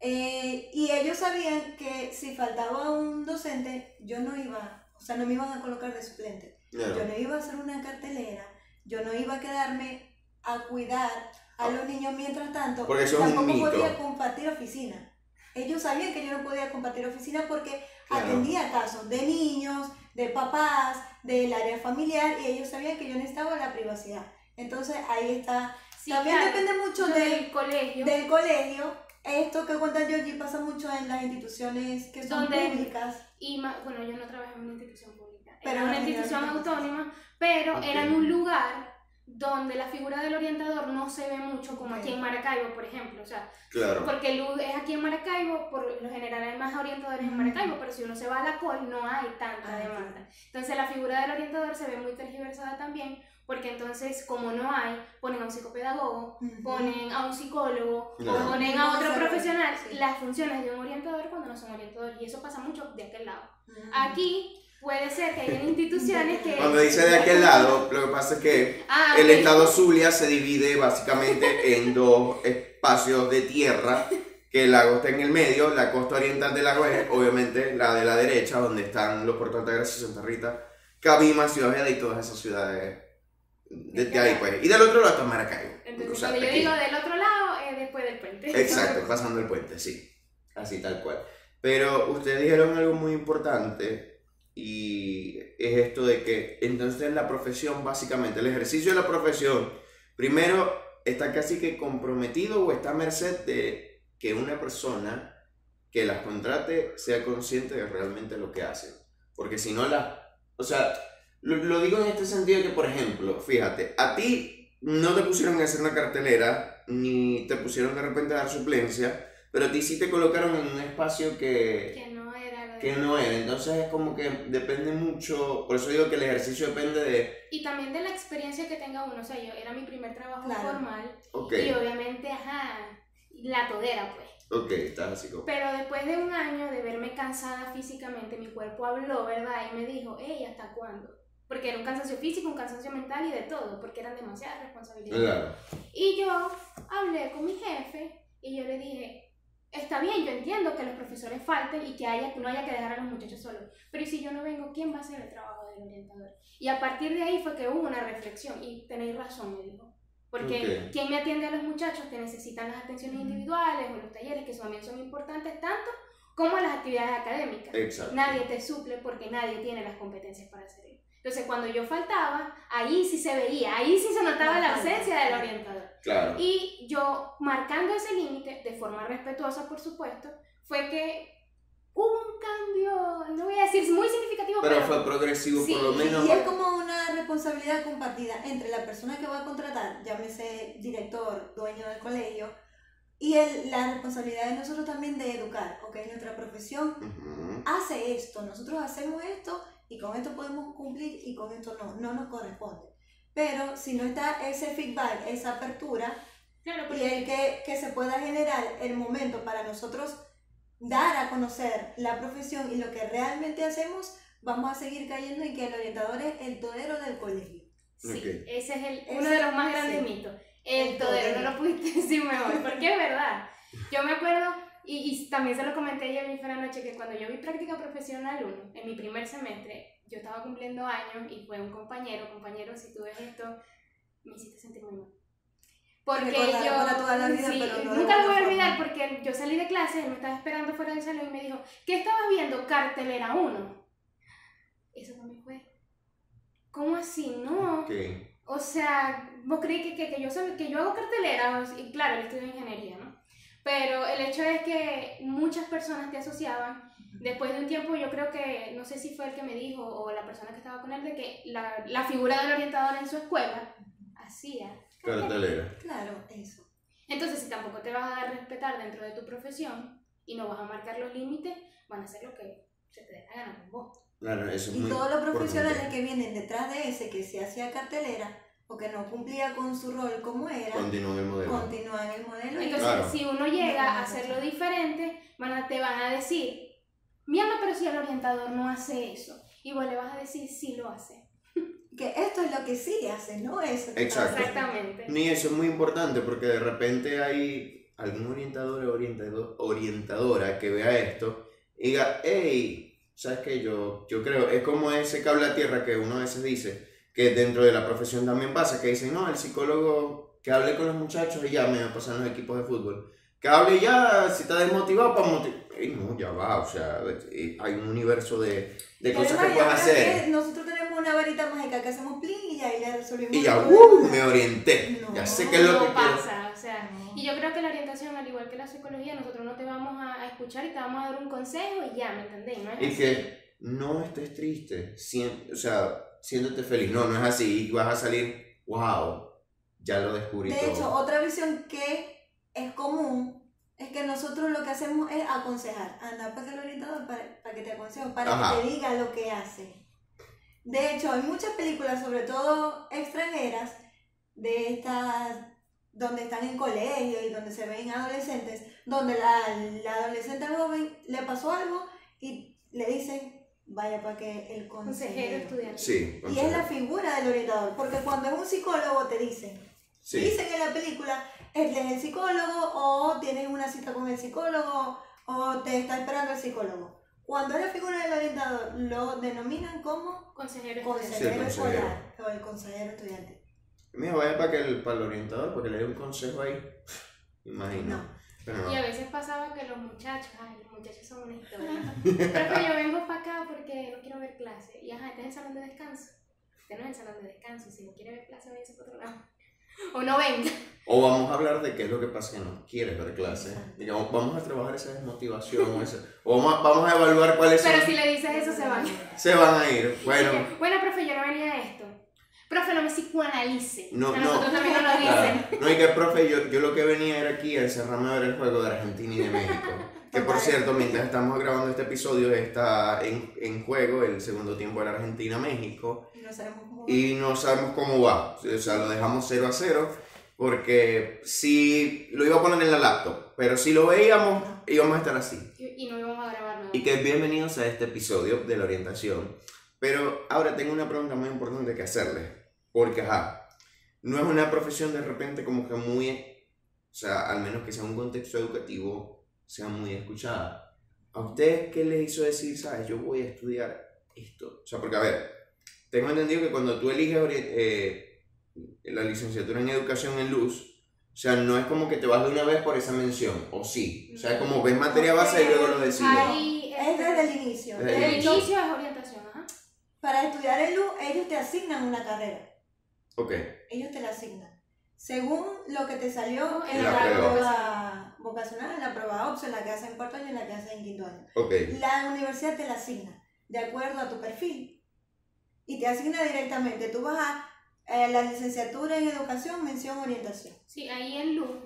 Eh, y ellos sabían que si faltaba un docente, yo no iba, o sea, no me iban a colocar de suplente. Claro. Yo no iba a hacer una cartelera, yo no iba a quedarme a cuidar a los niños mientras tanto. Porque eso es un tampoco mito. podía compartir oficina. Ellos sabían que yo no podía compartir oficina porque Claro. atendía casos de niños, de papás, del área familiar y ellos sabían que yo necesitaba la privacidad. Entonces ahí está. Sí, También claro. depende mucho del colegio. del colegio. Esto que cuenta Georgie pasa mucho en las instituciones que son Donde- públicas. Y ma- bueno, yo no trabajé en una institución pública, Pero era una institución autónoma, pero Ok. era en un lugar donde la figura del orientador no se ve mucho como Ok. aquí en Maracaibo, por ejemplo. O sea, Claro. porque el es aquí en Maracaibo, por lo general hay más orientadores en. Maracaibo, pero si uno se va a la COL no hay tanta Ah, demanda. Entonces la figura del orientador se ve muy tergiversada también, porque entonces como no hay, ponen a un psicopedagogo, ponen a un psicólogo, Claro. o ponen a otro profesional sí. las funciones de un orientador cuando no son orientadores. Y eso pasa mucho de aquel lado. Aquí puede ser que hayan instituciones que... Cuando dice de aquel lado, lo que pasa es que Ah, el estado Zulia se divide básicamente en dos espacios de tierra, que el lago está en el medio, la costa oriental del lago es obviamente la de la derecha, donde están los puertos de Altagracia, Santa Rita, Cabima, Ciudad Ojeda y todas esas ciudades desde ahí pues. Y del otro lado está Maracaibo. Entonces, O sea, cuando yo aquí. digo del otro lado, es después del puente. Exacto, pasando el puente, sí. Así tal cual. Pero ustedes dijeron algo muy importante y es esto de que entonces la profesión, básicamente, el ejercicio de la profesión, primero está casi que comprometido o está a merced de que una persona que las contrate sea consciente de realmente lo que hace. Porque si no la... O sea, lo, lo digo en este sentido que, por ejemplo, fíjate, a ti no te pusieron a hacer una cartelera, ni te pusieron de repente a dar suplencia, pero a ti sí te colocaron en un espacio que, Que no era lo de- que no era. Entonces es como que depende mucho, por eso digo que el ejercicio depende de, Y también de la experiencia que tenga uno. O sea, yo era mi primer trabajo Claro. formal. ok, Y obviamente, ajá, la todera, pues. ok, estás así como... Pero después de un año de verme cansada físicamente, mi cuerpo habló, ¿verdad? Y me dijo, hey, ¿hasta cuándo? Porque era un cansancio físico, un cansancio mental y de todo, porque eran demasiadas responsabilidades. Claro, Y yo hablé con mi jefe y yo le dije, está bien, yo entiendo que los profesores falten y que haya, no haya que dejar a los muchachos solos, pero ¿y si yo no vengo, ¿quién va a hacer el trabajo del orientador? Y a partir de ahí fue que hubo una reflexión y tenéis razón, me dijo. Porque Ok. ¿quién me atiende a los muchachos que necesitan las atenciones individuales o los talleres, que también son importantes tanto como las actividades académicas? exacto. Nadie te suple porque nadie tiene las competencias para hacerlo. Entonces, cuando yo faltaba, ahí sí se veía, ahí sí se notaba la ausencia del orientador. Claro, Y yo, marcando ese límite, de forma respetuosa, por supuesto, fue que hubo un cambio, no voy a decir muy significativo, pero, pero fue progresivo Sí, por lo menos. Y es como una responsabilidad compartida entre la persona que va a contratar, llámese director, dueño del colegio, y el- la responsabilidad de nosotros también de educar, ¿ok? Nuestra profesión hace esto, nosotros hacemos esto y con esto podemos cumplir y con esto no, no nos corresponde. Pero si no está ese feedback, esa apertura, claro, y el que, que se pueda generar el momento para nosotros dar a conocer la profesión y lo que realmente hacemos, vamos a seguir cayendo en que el orientador es el todero del colegio. sí, Ok. ese es el, Ese- uno de los más grandes sí. mitos. El, El todero, todero. no lo pudiste decir mejor, porque es verdad. Yo me acuerdo, y, y también se lo comenté ayer a mi fue anoche, que cuando yo vi práctica profesional 1, en mi primer semestre, yo estaba cumpliendo años y fue un compañero, compañero, si tú ves esto, me hiciste sentir muy mal. Porque yo, para toda la vida, sí, pero no de nunca lo voy a olvidar forma. porque yo salí de clase, él me estaba esperando fuera del salón y me dijo, ¿qué estabas viendo? Cartelera 1. Eso también fue. ¿Cómo así? No. ok. O sea, vos creí que, que, que yo, soy, que yo hago carteleras, y claro, yo estudio ingeniería, ¿no? Pero el hecho es que muchas personas te asociaban. Después de un tiempo, yo creo que, no sé si fue el que me dijo o la persona que estaba con él, de que la, la figura del orientador en su escuela hacía. Cartelera. Claro, eso. Entonces, si tampoco te vas a dar respetar dentro de tu profesión y no vas a marcar los límites, van a hacer lo que se te dé la gana con vos. Claro, eso es Y muy todos los profesionales importante. que vienen detrás de ese que se hacía cartelera o que no cumplía con su rol como era, Continúa el modelo. continúan el modelo. Entonces, Claro. si uno llega a hacerlo diferente, van a, te van a decir, mi alma, pero si el orientador no hace eso. Y vos le vas a decir, sí lo hace. que esto es lo que sí hace, no eso. Exacto. Exactamente. Ni eso es muy importante porque de repente hay algún orientador o orientado- orientadora que vea esto y diga, hey, ¿sabes qué? Yo, yo creo, es como ese cable a tierra que uno a veces dice, que dentro de la profesión también pasa, que dicen, no, el psicólogo que hable con los muchachos y ya me va a pasar en los equipos de fútbol. Que hable ya, si está desmotivado, para motivar. no, ya va, o sea, hay un universo de, de cosas que puedes hacer. que nosotros tenemos una varita mágica que hacemos plin y ya y le resolvimos. Y ya, ¡uh! me orienté. No, ya sé qué es lo no que quiero. pasa, o sea, y yo creo que la orientación, al igual que la psicología, nosotros no te vamos a, escuchar y te vamos a dar un consejo y ya, ¿me entendéis? No es Y así. que no estés triste, sien- o sea, siéndote feliz. No, no es así. Vas a salir, wow, ya lo descubrí De todo. hecho, otra visión que es común es que nosotros lo que hacemos es aconsejar. Anda para el orientador para, para que te aconseje, para Ajá. que te diga lo que hace. De hecho, hay muchas películas, sobre todo extranjeras, de estas donde están en colegio y donde se ven adolescentes, donde la, la adolescente joven le pasó algo y le dicen, vaya para que el consejero consejero. estudiante. sí, Y es la figura del orientador, porque cuando es un psicólogo te dicen, sí. Dicen en la película, él es el psicólogo o tienes una cita con el psicólogo o te está esperando el psicólogo. Cuando es la figura del orientador, lo denominan como Consejero estudiante. consejero consejero. escolar o el consejero estudiante. Mira, vaya para, que el, para el orientador, para que le dé un consejo ahí. Imagino. No. Pero. Y a veces pasaba que los muchachos, ay, los muchachos son una historia. Pero yo vengo para acá porque no quiero ver clase. Y ajá, este es el salón de descanso. Este no es el salón de descanso. Si no quiere ver clase, váyase para otro lado. O no venga. O vamos a hablar de qué es lo que pasa que no quieres ver clase. Digamos, vamos a trabajar esa desmotivación. o, ese- o vamos, a, vamos a evaluar cuáles son. Pero si le dices eso, se van. Se van a ir. Bueno. Bueno, profe, yo no venía a esto. Profe, no me psicoanalice. No, a no. nosotros también nos lo dicen. Claro. No, y que profe, yo, yo lo que venía era aquí a encerrarme a ver el juego de Argentina y de México. Que por cierto, mientras estamos grabando este episodio, está en, en juego el segundo tiempo de la Argentina-México. Y no sabemos cómo. Y no sabemos cómo va. O sea, lo dejamos 0 a 0. Porque si lo iba a poner en la laptop, pero si lo veíamos, íbamos a estar así. Y, y no íbamos a grabar nada. Y que bienvenidos a este episodio de la orientación. Pero ahora tengo una pregunta muy importante que hacerles. Porque, ajá, no es una profesión de repente como que muy, o sea, al menos que sea un contexto educativo, sea muy escuchada. ¿A ustedes qué les hizo decir, sabes, yo voy a estudiar esto? O sea, porque, a ver, tengo entendido que cuando tú eliges eh, la licenciatura en educación en luz, o sea, no es como que te vas de una vez por esa mención, o sí. O sea, es como ves materia base y luego lo decides. Ahí, Es desde el inicio. Desde el inicio es orientación, ajá. para estudiar el LU, ellos te asignan una carrera. Ok, Ellos te la asignan. Según lo que te salió en En la, la prueba. vocacional, en la prueba OPS, en la que hacen cuarto año y en la que hacen quinto año. ok. La universidad te la asigna de acuerdo a tu perfil y te asigna directamente. Tú vas a eh, la licenciatura en educación, mención orientación. Sí, ahí en LUD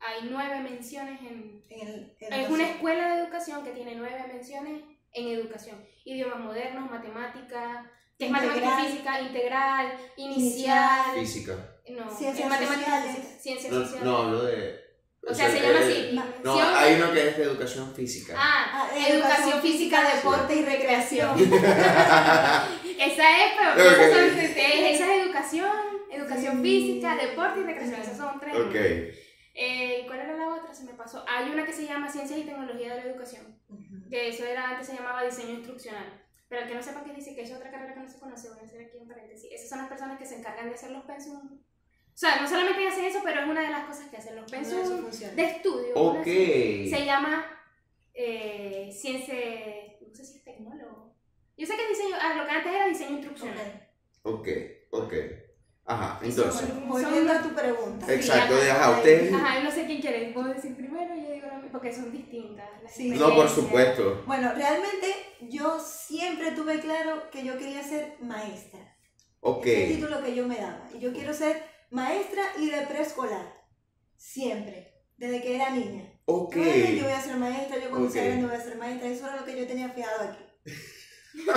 hay nueve menciones en... En el, Es una escuela de educación que tiene nueve menciones en educación. Idiomas modernos, matemática, que es matemática física, integral, inicial, Física. no, Ciencias es matemáticas y sociales. física, ciencias No, sociales. no, hablo de... o sea, se llama eh, así. No, hay uno que es de educación física. Ah, Ah, educación física, deporte y recreación. esa es, pero Ok. esas son, esa es educación, educación física, deporte y recreación. Esas son tres. ok. Eh, ¿Cuál era la otra? Se me pasó. Hay una que se llama Ciencias y Tecnología de la Educación. Ujú. que eso era antes se llamaba diseño instruccional. Pero el que no sepa qué dice que es otra carrera que no se conoce, voy a hacer aquí un paréntesis. Esas son las personas que se encargan de hacer los pensum. O sea, no solamente hacen eso, pero es una de las cosas que hacen los pensum de estudio. Ok. Se llama eh, ciencia, no sé si es tecnólogo. Yo sé que es diseño, ah, lo que antes era diseño instruccional. Ok. Ok. Ajá, Y entonces. son- Volviendo a tu pregunta. Exacto, Sí, de ajá. ajá, ustedes. Ajá, no sé quién quiere. ¿Puedo decir primero? Misma, porque son distintas. las Sí. No, por supuesto. Bueno, realmente yo siempre tuve claro que yo quería ser maestra. Ok. Ese es el título que yo me daba. Y yo quiero ser maestra y de preescolar. Siempre. Desde que era niña. Ok. Yo voy a ser maestra, yo cuando sea Ok. grande voy a ser maestra. Eso era lo que yo tenía fijado aquí.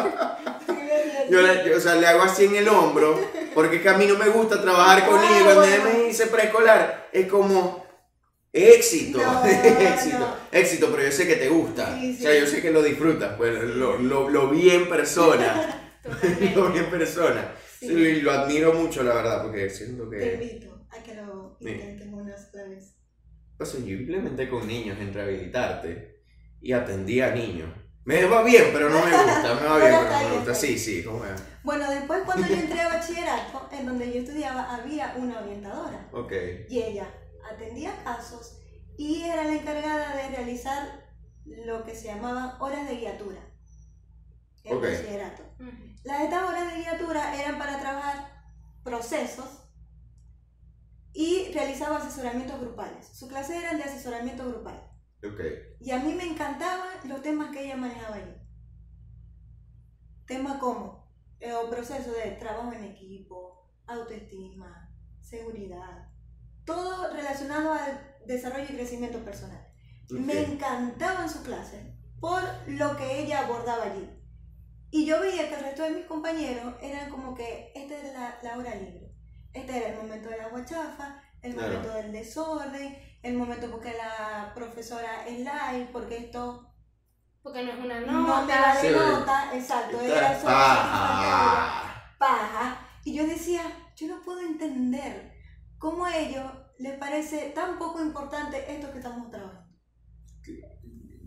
Yo, le- yo, o sea, le hago así en el hombro, porque es que a mí no me gusta trabajar con Ah, niños. Cuando me dice preescolar, es como éxito, No, éxito, no. éxito, pero yo sé que te gusta. Sí, O sea, yo sé que lo disfrutas, pues lo, lo, lo vi en persona, lo vi en persona. Sí. Y lo admiro mucho, la verdad, porque siento Te que... invito a que lo intentes una sola vez. O sea, yo implementé con niños en rehabilitarte y atendí a niños. Me va bien, pero no me gusta, me va bien, pero no me gusta. Sí, sí, como es. Bueno, después cuando yo entré a bachillerato, en donde yo estudiaba, había una orientadora. Ok, Y ella atendía casos y era la encargada de realizar lo que se llamaban horas de guiatura en Ok. bachillerato. Ujú. Las estas horas de guiatura eran para trabajar procesos y realizaba asesoramientos grupales. Sus clases eran de asesoramiento grupal. ok. Y a mí me encantaban los temas que ella manejaba allí. Temas como eh, o proceso de trabajo en equipo, autoestima, seguridad, todo relacionado al desarrollo y crecimiento personal. Me ok. encantaban sus clases por lo que ella abordaba allí. Y yo veía que el resto de mis compañeros eran como que esta es la, la hora libre. Este era el momento de la guachafa, el Claro. momento del desorden, el momento porque la profesora es live, porque esto Porque no es una no, me nota. vale Sí. nota, exacto, era Está- solo Ah, paja. Y yo decía, yo no puedo entender cómo a ellos les parece tan poco importante esto que estamos trabajando.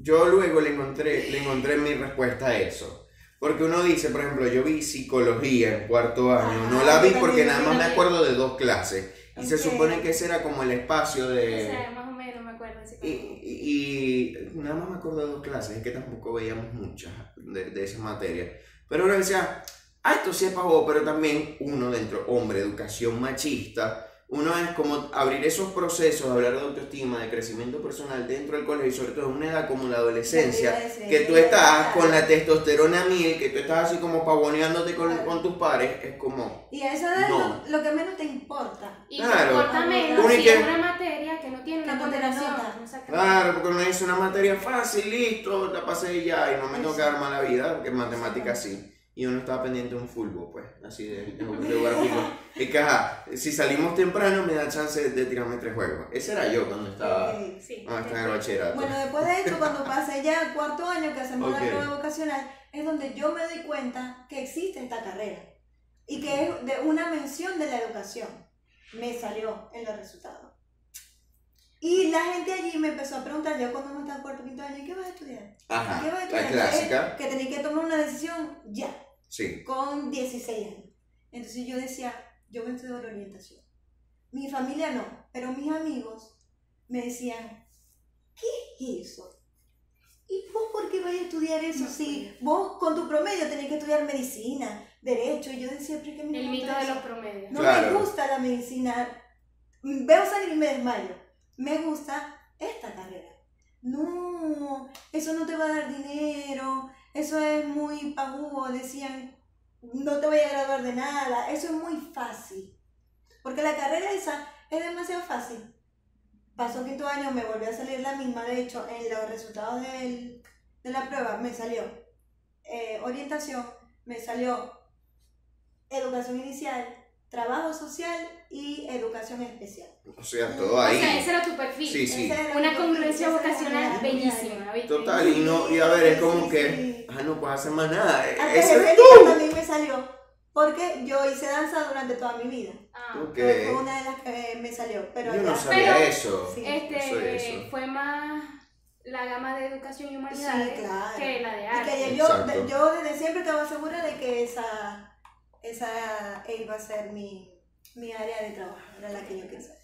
Yo luego le encontré, le encontré mi respuesta a eso. Porque uno dice, por ejemplo, yo vi psicología en cuarto año, no la vi yo porque nada más me acuerdo de dos clases. Y se supone que ese era como el espacio O de... sea, más o menos me acuerdo. Y, y- y nada más me acuerdo de dos clases, es que tampoco veíamos muchas de, de esa materia. Pero uno decía, ah, esto sí es pavo, pero también uno dentro, hombre, educación machista, uno es como abrir esos procesos, hablar de autoestima, de crecimiento personal dentro del colegio, y sobre todo en una edad como la adolescencia, que tú estás con la testosterona mil, que tú estás así como pavoneándote con, con tus pares, es como, Y a esa edad No. lo, lo que menos te importa. Y Claro. te importa menos y si que- es una materia que no tiene Que una no claro, porque uno dice una materia fácil, listo, la pasé ya, y no me tengo que dar mala vida, porque en matemáticas sí. Y uno estaba pendiente de un fútbol, pues, así de, de fútbol. Y que, ajá, si salimos temprano me da chance de tirarme tres juegos. Ese era yo cuando estaba, Ok. Sí. cuando estaba en el bachillerato. Bueno, después de esto, cuando pasé ya al cuarto año que hacemos Ok. la prueba vocacional, es donde yo me doy cuenta que existe esta carrera y que es de una mención de la educación. Me salió en los resultados. Y la gente allí me empezó a preguntar, yo cuando uno está en cuarto quinto año, ¿qué vas a estudiar? Ajá, ¿Qué vas a la estudiar? clásica. Que tenéis que tomar una decisión ya, Sí. con 16 años. Entonces yo decía, yo voy a estudiar orientación. Mi familia no, pero mis amigos me decían, ¿qué es eso? ¿Y vos por qué vas a estudiar eso No, si vos con tu promedio tenés que estudiar medicina, derecho? Y yo decía, pero mí no El me mito gusta de eso. los promedios. No Claro. me gusta la medicina. Veo sangre y me desmayo. Me gusta esta carrera. No, eso no te va a dar dinero. Eso es muy pagúo. Decían, no te voy a graduar de nada. Eso es muy fácil. Porque la carrera esa es demasiado fácil. Pasó quinto año, me volvió a salir la misma. De hecho, en los resultados del- de la prueba me salió eh, orientación, me salió educación inicial, trabajo social y educación especial. O sea, todo O ahí. sea, ese era tu perfil. Sí, sí. Una congruencia vocacional bellísima, ¿viste? Total, y no, y a ver, es como Sí, que, no puedes hacer más nada. e- Antes Ese de también me salió, porque yo hice danza durante toda mi vida. Ah. Ok. Fue una de las que me salió, pero Yo no ya- sabía Pero- eso. Sí. Este Eso es eso. fue más la gama de educación y humanidades Sí, claro. que la de Y arte. que yo, Exacto. yo desde siempre estaba segura de que esa, esa iba a ser mi, mi área de trabajo, era la que yo quería hacer.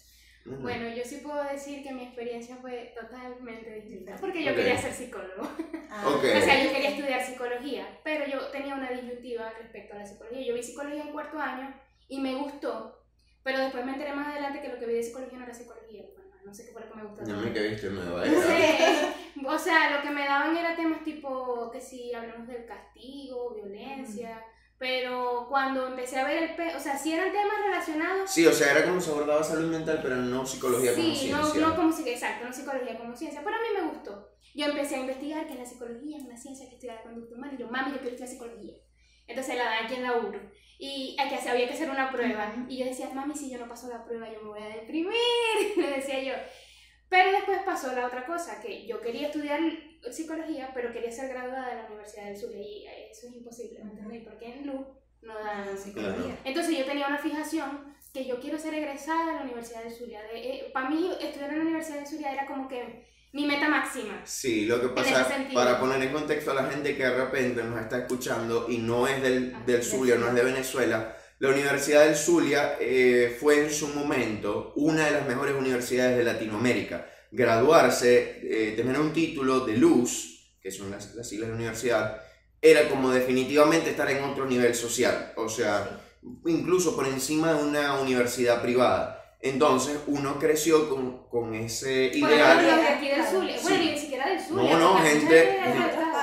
Bueno, yo sí puedo decir que mi experiencia fue totalmente distinta, porque yo quería ser psicólogo. Ah. O sea, yo quería estudiar psicología, pero yo tenía una disyuntiva respecto a la psicología. Yo vi psicología en cuarto año y me gustó, Pero después me enteré más adelante que lo que vi de psicología no era psicología. Bueno, no sé qué fue lo que me gustó. No me viste sé. O sea, lo que me daban era temas tipo que si hablamos del castigo, violencia. Pero cuando empecé a ver el pe o sea, sí eran temas relacionados. Sí, o sea, era como se abordaba salud mental, pero no psicología como Sí, ciencia. no, no como exacto, no psicología como ciencia. Pero a mí me gustó. Yo empecé a investigar que la psicología es una ciencia que estudia la conducta humana. Y yo, mami, yo quiero estudiar psicología. Entonces la dan aquí en la URU. Y aquí había que hacer una prueba. Y yo decía, mami, si yo no paso la prueba, yo me voy a deprimir. Me decía yo. Pero después pasó la otra cosa, que yo quería estudiar psicología, pero quería ser graduada de la Universidad del Sur. Y eso es imposible, ¿me entendéis? Porque en LU no dan psicología. entonces yo tenía una fijación que yo quiero ser egresada de la Universidad de Zulia. para mí estudiar en la Universidad de Zulia era como que mi meta máxima. Sí, lo que pasa, para poner en contexto a la gente que de repente nos está escuchando y no es del, Ah, del del Zulia, no es de Venezuela, la Universidad del Zulia eh, fue en su momento una de las mejores universidades de Latinoamérica. Graduarse, eh, tener un título de luz, que son las, las siglas de la universidad, era como definitivamente estar en otro nivel social, o sea, incluso por encima de una universidad privada. Entonces uno creció con, con ese ideal. los de aquí del. Zulia. Bueno, Sí. ni siquiera del No, Zulia. no, porque gente-.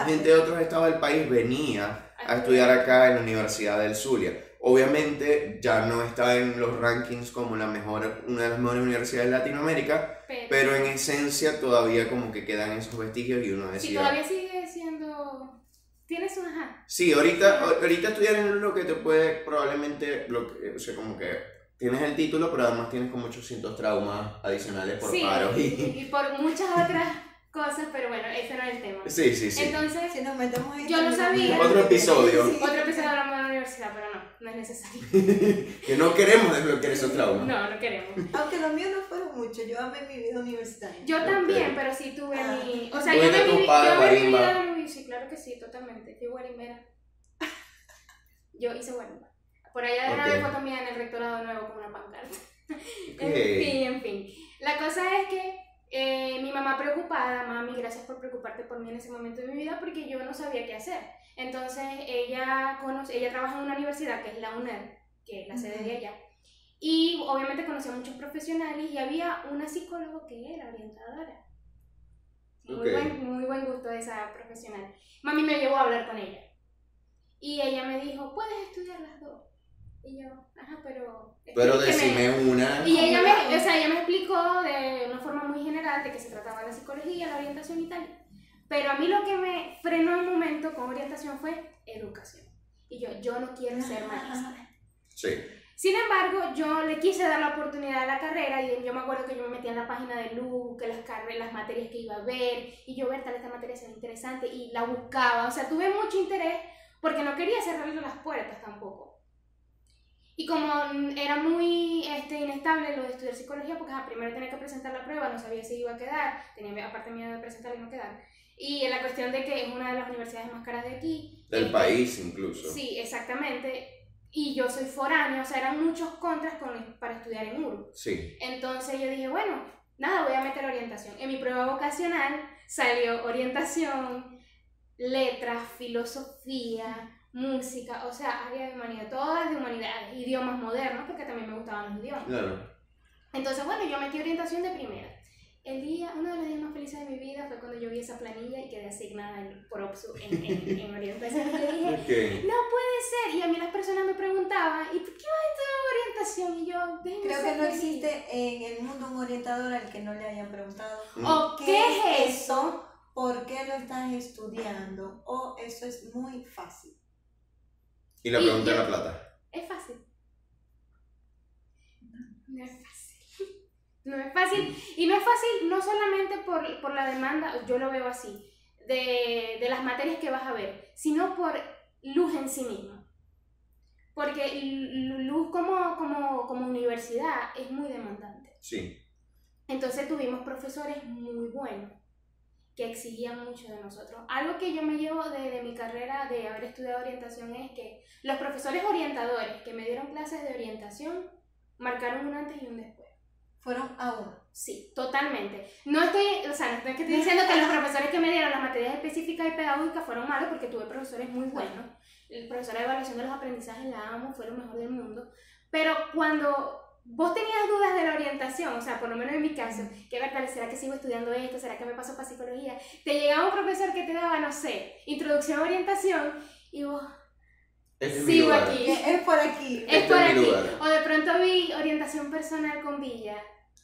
Gente de otros estados del país venía a estudiar acá en la Universidad del Zulia. Obviamente ya no está en los rankings como la mejor, una de las mejores universidades de Latinoamérica, Pero, pero en esencia todavía como que quedan esos vestigios y uno si decía... todavía sigue siendo... Tienes un ajá. Sí, ahorita, ahorita estudiar en lo que te puede probablemente, lo que- o sea, como que tienes el título, pero además tienes como 800 traumas adicionales por sí, paro. y, Y... y por muchas otras cosas, pero bueno, ese no es el tema. Sí, sí, sí. Entonces, Si nos metemos en Yo no sabía. Otro episodio. Sí. otro episodio hablamos de la universidad, pero no, no es necesario. que no queremos desbloquear esos traumas. No, no queremos. Aunque los míos no fueron muchos, yo amé mi vida universitaria. Yo Ok. también, pero sí tuve Ah. mi. O sea, yo me viví. Yo me viví muy. Sí, claro que sí, totalmente. Fui guarimbera. Yo hice guarimba. Por allá de Ok. una foto mía en el rectorado nuevo con una pancarta. Ok. En fin, en fin. La cosa es que eh, mi mamá preocupada, mami, gracias por preocuparte por mí en ese momento de mi vida porque yo no sabía qué hacer. Entonces ella, conoce, ella trabaja en una universidad que es la UNED, que es la sede de allá. Y obviamente conocí a muchos profesionales y había una psicóloga que era orientadora. Muy, Ok. buen, muy buen gusto de esa profesional. Mami me llevó a hablar con ella. Y ella me dijo, puedes estudiar las dos. Y yo, ajá, pero... Pero explíqueme". decime una. Y ella me, o sea, ella me explicó de una forma muy general de que se trataba de la psicología, la orientación y tal. Pero a mí lo que me frenó un momento con orientación fue educación. Y yo, yo no quiero ser maestra. Sí. Sin embargo, yo le quise dar la oportunidad a la carrera y yo me acuerdo que yo me metía en la página de LU, que las, carre- las materias que iba a ver, y yo, ver tal, esta materia se ve interesante, y la buscaba. O sea, tuve mucho interés porque no quería cerrarle las puertas tampoco. Y como era muy este, inestable lo de estudiar psicología, porque ajá, primero tenía que presentar la prueba, no sabía si iba a quedar, tenía aparte miedo de presentar y no quedar. Y la cuestión de que es una de las universidades más caras de aquí. Del este, país incluso. Sí, exactamente. Y yo soy foránea, o sea, eran muchos contras con, para estudiar en URU. Sí. Entonces yo dije, bueno, nada, voy a meter orientación. En mi prueba vocacional salió orientación, letras, filosofía, música, o sea, área de humanidad, todas de humanidades, idiomas modernos, porque también me gustaban los idiomas. Claro. Entonces, bueno, yo metí orientación de primera. El día, uno de los días más felices de mi vida fue cuando yo vi esa planilla y quedé asignada en- por OPSU en, en, en orientación. Y dije, Ok. no puede ser. Y a mí las personas me preguntaban, ¿y por qué vas a estudiar orientación? Y yo, Creo que no feliz". existe en el mundo un orientador al que no le hayan preguntado ¿O qué, es eso? ¿Por qué lo estás estudiando? O eso es muy fácil. Y la Y pregunta de yo- la plata. Es fácil. No es fácil. No es fácil. Y no es fácil no solamente por, por la demanda, yo lo veo así, de, de las materias que vas a ver, sino por luz en sí misma. Porque luz como, como, como universidad es muy demandante. Sí. Entonces tuvimos profesores muy buenos que exigían mucho de nosotros. Algo que yo me llevo de, de mi carrera de haber estudiado orientación es que los profesores orientadores que me dieron clases de orientación marcaron un antes y un después. Fueron a uno. Sí, totalmente. No estoy, o sea, no estoy diciendo que los profesores que me dieron las materias específicas y pedagógicas fueron malos porque tuve profesores muy buenos. El profesor de evaluación de los aprendizajes la amo, fue lo mejor del mundo. Pero cuando vos tenías dudas de la orientación, o sea, por lo menos en mi caso, que verdad, ¿será que sigo estudiando esto? ¿Será que me paso para psicología? Te llegaba un profesor que te daba, no sé, introducción a orientación y vos, es sigo lugar. aquí. Es por aquí. Es Este por aquí. lugar. O de pronto vi orientación personal con Villa.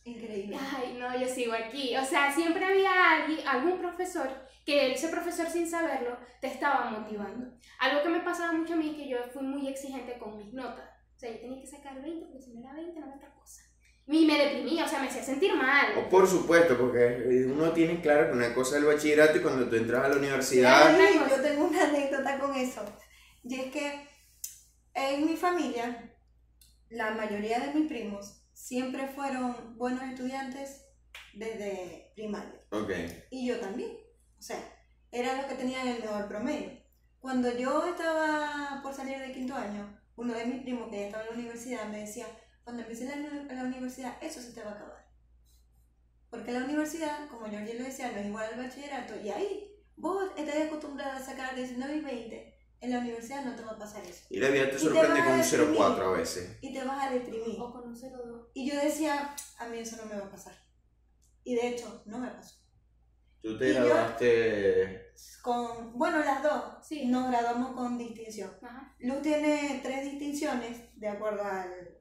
Increíble. Ay, no, yo sigo aquí. O sea, siempre había alguien, algún profesor que ese profesor sin saberlo te estaba motivando. Algo que me pasaba mucho a mí es que yo fui muy exigente con mis notas. O sea, yo tenía que sacar 20 porque si no era 20 no era otra cosa. Y me deprimía, o sea, me hacía sentir mal. O por supuesto, porque uno tiene claro que una cosa es el bachillerato y cuando tú entras a la universidad. Ay, yo tengo una anécdota con eso. Y es que en mi familia, la mayoría de mis primos siempre fueron buenos estudiantes desde primaria. Ok. Y yo también. O sea, eran los que tenían el mejor promedio. Cuando yo estaba por salir de quinto año, uno de mis primos que ya estaba en la universidad me decía, cuando empieces la, la universidad, eso se te va a acabar. Porque la universidad, como yo ya lo decía, no es igual al bachillerato. Y ahí, vos estás acostumbrada a sacar 19 y 20. En la universidad no te va a pasar eso. Y la vida te sorprende vas con un a deprimir. 0,4 a veces. Y te vas a deprimir. O con un 02. Y yo decía, a mí eso no me va a pasar. Y de hecho, no me pasó. Tú te Y yo- graduaste. Con, bueno, las dos Sí. nos graduamos con distinción. Ajá. Luz tiene tres distinciones de acuerdo al,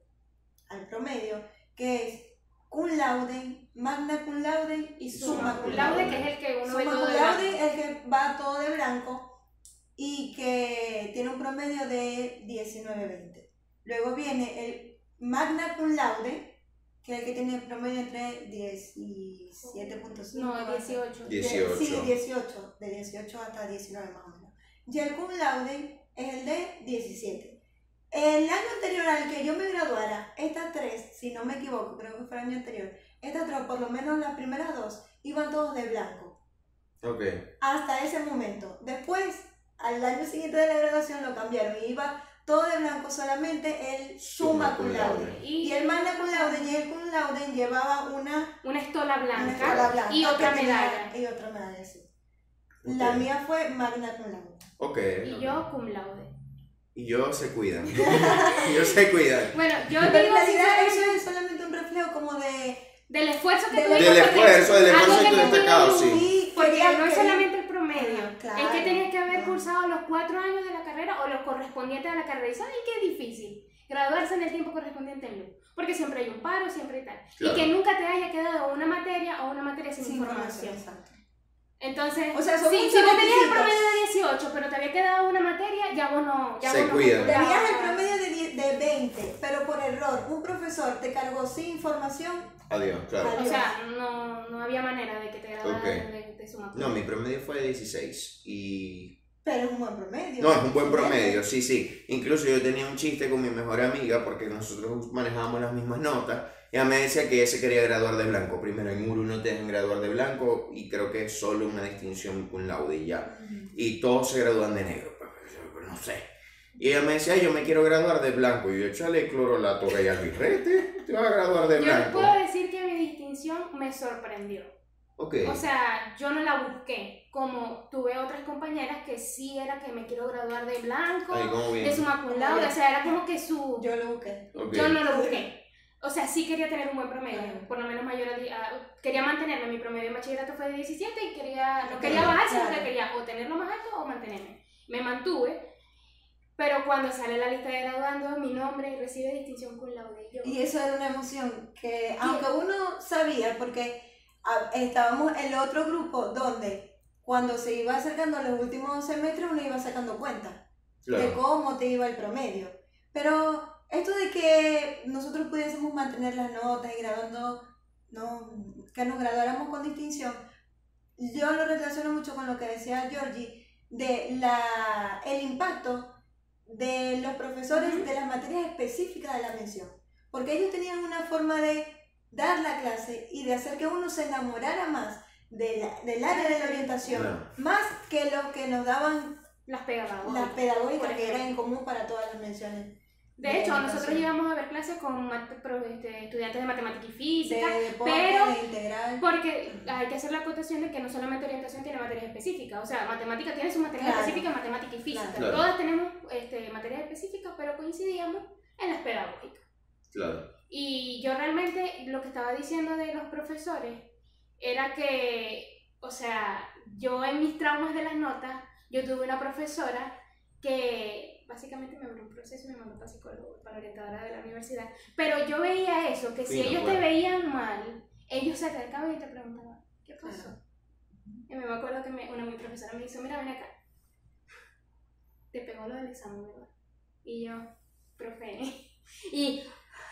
al promedio, que es cum laude, magna cum laude y summa cum Cum laude. que es el que uno ve Summa todo cum de laude es el que va todo de blanco y que tiene un promedio de 19-20. Luego viene el magna cum laude, que es el que tiene el promedio entre 17.5 No, hasta- 18. de- 18. Sí, 18, de 18 hasta 19 más o menos. Y el cum laude es el de 17. El año anterior al que yo me graduara, estas tres, si no me equivoco, creo que fue el año anterior, estas tres, por lo menos las primeras dos, iban todos de blanco. Ok. Hasta ese momento. Después, al año siguiente de la graduación lo cambiaron y iba todo de blanco, solamente el summa cum laude. Y el magna cum laude y el cum laude llevaba una, Una estola una blanca, escuela blanca y otra que tenía- medalla. Y otra medalla, sí. La mía fue magna cum laude. Ok. Y ok. yo cum laude. Y yo se cuidan. yo se cuidan. Bueno, yo Pero digo en realidad eso es solamente un reflejo como de... del esfuerzo que Del tuvimos. Del porque esfuerzo, del esfuerzo que y tiene destacado, sí. Porque no es solamente el promedio, claro, es que tenías que los cuatro años de la carrera o los correspondientes a la carrera. ¿Y saben qué es difícil? Graduarse en el tiempo correspondiente en luz. Porque siempre hay un paro, siempre hay tal. Claro. Y que nunca te haya quedado una materia o una materia sin, Sin información. exacto. Entonces, O sea, son si, muchos si vos tenías el promedio de 18, pero te había quedado una materia, ya vos no. Ya Se vos no cuidan. Tenías el promedio de, 10 de 20, pero por error un profesor te cargó sin información. Adiós, claro. O sea, no, no había manera de que te graduaras Ok. de, de su materia. No, mi promedio fue de 16. Y. Pero es un buen promedio. No, es un buen promedio, sí, sí. Incluso yo tenía un chiste con mi mejor amiga porque nosotros manejábamos las mismas notas. Ella me decía que ella se quería graduar de blanco. Primero en Muru no te dejan graduar de blanco y creo que es solo una distinción con laude y ya. Y todos se gradúan de negro, pues, pero no sé. Y ella me decía, "Ay, yo me quiero graduar de blanco. Y yo, échale clorolato y al birrete, te vas a graduar de Yo blanco. puedo decir que mi distinción me sorprendió. Ok. O sea, yo no la busqué. Como tuve otras compañeras que sí era que me quiero graduar de blanco, de su maculado, o sea, era como que su... Yo lo busqué. Yo no lo busqué. O sea, sí quería tener un buen promedio, por lo menos mayor a, di- a- Quería mantenerme, mi promedio en bachillerato fue de 17 y quería, no quería bajar, sino que quería o tenerlo más alto o mantenerme. Me mantuve, pero cuando sale la lista de graduando, mi nombre recibe distinción cum laude. Yo, Y eso era una emoción que, aunque uno sabía, porque ah, estábamos en el otro grupo donde cuando se iba acercando a los últimos semestres uno iba sacando cuenta de Claro. cómo te iba el promedio. Pero esto de que nosotros pudiésemos mantener las notas y graduando, no, que nos graduáramos con distinción, yo lo relaciono mucho con lo que decía Georgie, de la, el impacto de los profesores de las materias específicas de la mención. Porque ellos tenían una forma de dar la clase y de hacer que uno se enamorara más de la- del área de la orientación, Claro. más que lo que nos daban las pedagógicas. las pedagógicas que era en común para todas las menciones. De hecho, de nosotros educación. llegamos a ver clases con este, estudiantes de matemática y De física, deporte, pero de integral. porque hay que hacer la acotación de que no solamente orientación tiene materias específicas, o sea, matemática tiene su materia Claro. específica, matemática y física. Claro. Todas tenemos este, materias específicas, pero coincidíamos en las pedagógicas. Claro. Y yo realmente lo que estaba diciendo de los profesores era que, o sea, yo en mis traumas de las notas, yo tuve una profesora que básicamente me abrió un proceso y me mandó para psicólogo, para orientadora de la universidad. Pero yo veía eso, que si ellos pues. te veían mal, ellos se acercaban y te preguntaban, ¿qué pasó? Y me acuerdo que me, una mi profesora me dijo, mira, ven acá, te pegó lo del examen, ¿verdad? Y yo, profe. Y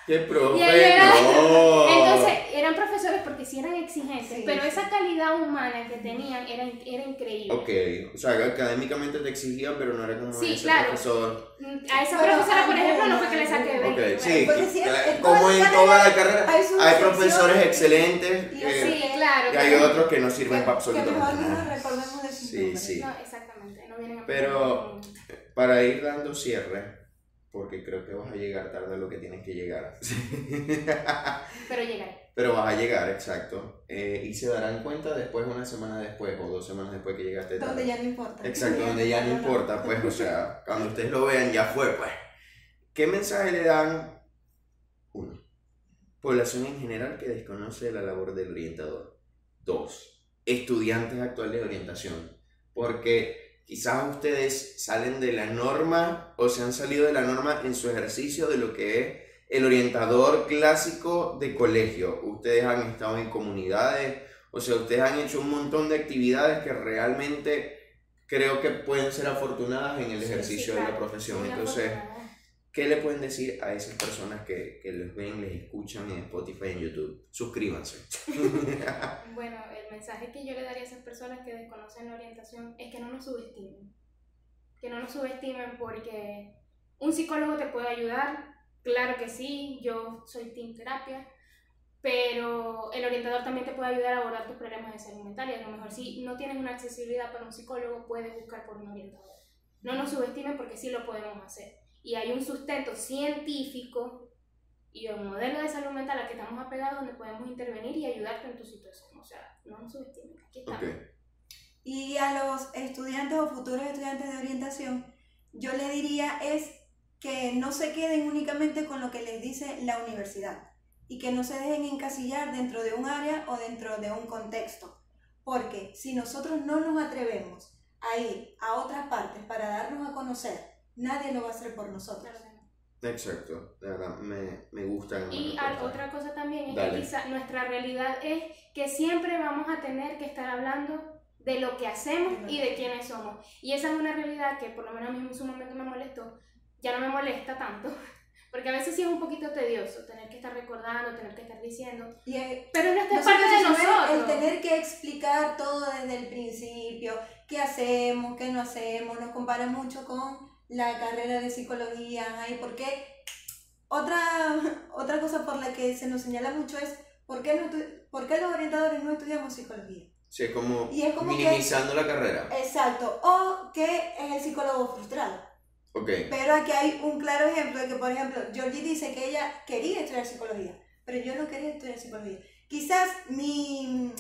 ¡Qué profe! Y ahí era- no! entonces eran profesores porque sí eran exigentes, Sí, pero sí. esa calidad humana que tenían era, in- era increíble. Ok, o sea, académicamente te exigían, pero no era como Sí, ese claro. profesor. Mm, A esa Pero profesora, por ejemplo, no fue que le saqué alguna. 20. Ok, bueno. sí, Porque sí, cla- en como en toda la carrera, hay profesores excelentes Y eh, así, Sí, claro. y hay claro. otros que no sirven para Que mejor absolutamente no nos nada. recordemos de sus Sí, nombres. sí. No, exactamente, no vienen a Pero- Para ir dando cierre, porque creo que vas a llegar tarde a lo que tienes que llegar. Pero llegaré. Pero vas a llegar, exacto. Eh, y se darán cuenta después, una semana después o dos semanas después que llegaste tarde. Donde ya no importa. Exacto, donde ya no importa, pues, o sea, cuando ustedes lo vean ya fue, pues. ¿Qué mensaje le dan? Uno, población en general que desconoce la labor del orientador. Dos, estudiantes actuales de orientación. Porque quizás ustedes salen de la norma o se han salido de la norma en su ejercicio de lo que es el orientador clásico de colegio. Ustedes han estado en comunidades, o sea, ustedes han hecho un montón de actividades que realmente creo que pueden ser afortunadas en el Sí, ejercicio de la profesión. Entonces. ¿Qué le pueden decir a esas personas que, que los ven, les escuchan en Spotify, en YouTube? Suscríbanse. Bueno, el mensaje que yo le daría a esas personas que desconocen la orientación es que no nos subestimen. Que no nos subestimen porque un psicólogo te puede ayudar, claro que sí, yo soy team terapia, pero el orientador también te puede ayudar a abordar tus problemas de salud mental y a lo mejor si no tienes una accesibilidad para un psicólogo puedes buscar por un orientador. No nos subestimen porque sí lo podemos hacer. Y hay un sustento científico y un modelo de salud mental al que estamos apegados donde podemos intervenir y ayudarte en tu situación. O sea, no nos subestimen, aquí estamos. Ok. Y a los estudiantes o futuros estudiantes de orientación, yo le diría es que no se queden únicamente con lo que les dice la universidad y que no se dejen encasillar dentro de un área o dentro de un contexto. Porque si nosotros no nos atrevemos a ir a otras partes para darnos a conocer, nadie lo va a hacer por nosotros. Exacto, de verdad, me, me gustan. Y otra cosa también es Dale. que quizá nuestra realidad es que siempre vamos a tener que estar hablando de lo que hacemos y de quiénes somos. Y esa es una realidad que por lo menos a mí en su momento me molestó, ya no me molesta tanto, porque a veces sí es un poquito tedioso tener que estar recordando, tener que estar diciendo, Y eh, pero no No es parte de nosotros. El tener que explicar todo desde el principio, qué hacemos, qué no hacemos, nos compara mucho con la carrera de psicología, ¿y por qué? Otra, otra cosa por la que se nos señala mucho es ¿por qué, no por qué los orientadores no estudiamos psicología? Sí, es como, Y es como que- minimizando la carrera. Exacto, o que es el psicólogo frustrado. Ok, Pero aquí hay un claro ejemplo de que, por ejemplo, Georgie dice que ella quería estudiar psicología, pero yo no quería estudiar psicología. Quizás mi,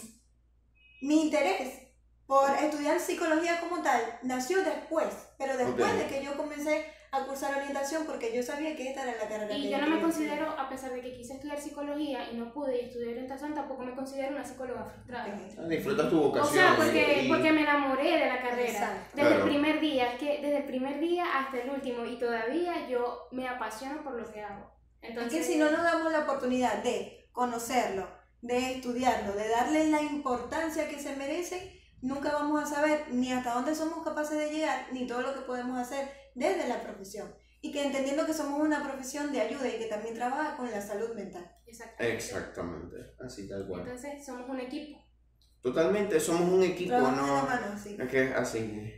mi interés por estudiar psicología como tal nació después, pero después Ok. de que yo comencé a cursar orientación porque yo sabía que esta era la carrera que Y yo no me considero, a pesar de que quise estudiar psicología y no pude y estudié orientación, tampoco me considero una psicóloga frustrada. Ok. disfrutas tu O vocación. sea, porque, y- porque me enamoré de la carrera. Exacto. Desde Claro. el primer día, es que desde el primer día hasta el último y todavía yo me apasiono por lo que hago. Es Entonces, que si no nos damos la oportunidad de conocerlo, de estudiarlo, de darle la importancia que se merece, nunca vamos a saber ni hasta dónde somos capaces de llegar, ni todo lo que podemos hacer desde la profesión. Y que entendiendo que somos una profesión de ayuda y que también trabaja con la salud mental. Exactamente. Exactamente, así tal cual. Entonces somos un equipo. Totalmente, somos un equipo, Trabajamos ¿no? mano, sí. Es que así.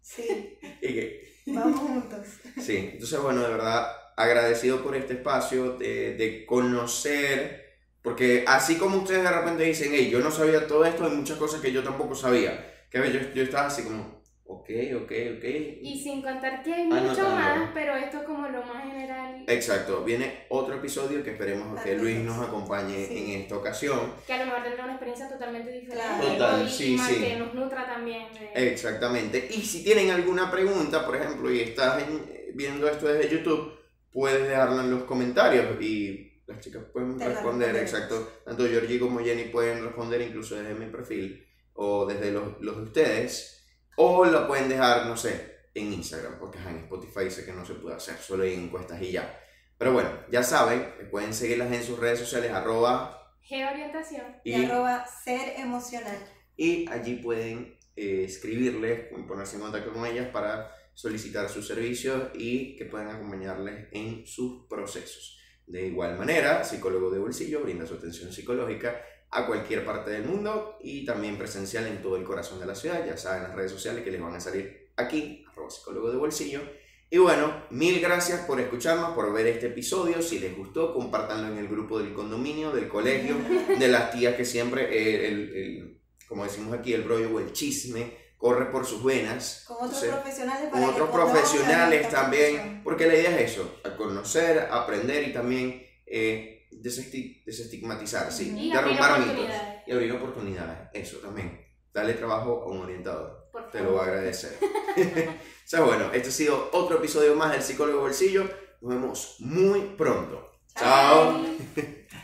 Sí, Y vamos juntos. Sí, entonces bueno, de verdad agradecido por este espacio de, de conocer, porque así como ustedes de repente dicen, hey, yo no sabía todo esto, hay muchas cosas que yo tampoco sabía. Que yo, yo estaba así como, ok, ok, ok. Y sin contar que hay Anotando. mucho más, pero esto es como lo más general. Exacto, viene otro episodio que esperemos que Luis nos acompañe Sí. en esta ocasión. Que a lo mejor tendrá una experiencia totalmente diferente. Total, y, sí, sí. que nos nutra también. de- Exactamente. Y si tienen alguna pregunta, por ejemplo, y estás en- viendo esto desde YouTube, puedes dejarla en los comentarios y las chicas pueden Te la responder, exacto. Tanto Georgie como Jenny pueden responder incluso desde mi perfil o desde los, los de ustedes. O lo pueden dejar, no sé, en Instagram, porque en Spotify sé que no se puede hacer, solo hay encuestas y ya. Pero bueno, ya saben, que pueden seguirlas en sus redes sociales, arroba, Georientación. Y, y, arroba ser emocional. y allí pueden eh, escribirles, ponerse en contacto con ellas para solicitar sus servicios y que puedan acompañarles en sus procesos. De igual manera, Psicólogo de Bolsillo brinda su atención psicológica a cualquier parte del mundo y también presencial en todo el corazón de la ciudad. Ya saben las redes sociales que les van a salir aquí, psicólogo de bolsillo. Y bueno, mil gracias por escucharnos, por ver este episodio. Si les gustó, compártanlo en el grupo del condominio, del colegio, de las tías que siempre, eh, el, el- como decimos aquí, el brollo o el chisme corre por sus venas. Con otros Entonces, profesionales con para otros profesionales también, porque la idea es eso, a conocer, aprender y también eh, desesti- desestigmatizar, sí, Y derrumbar mitos y abrir oportunidades, eso también. Dale trabajo a un orientador, te lo voy a agradecer. o sea, bueno, este ha sido otro episodio más del Psicólogo Bolsillo, nos vemos muy pronto. Chao. Bye.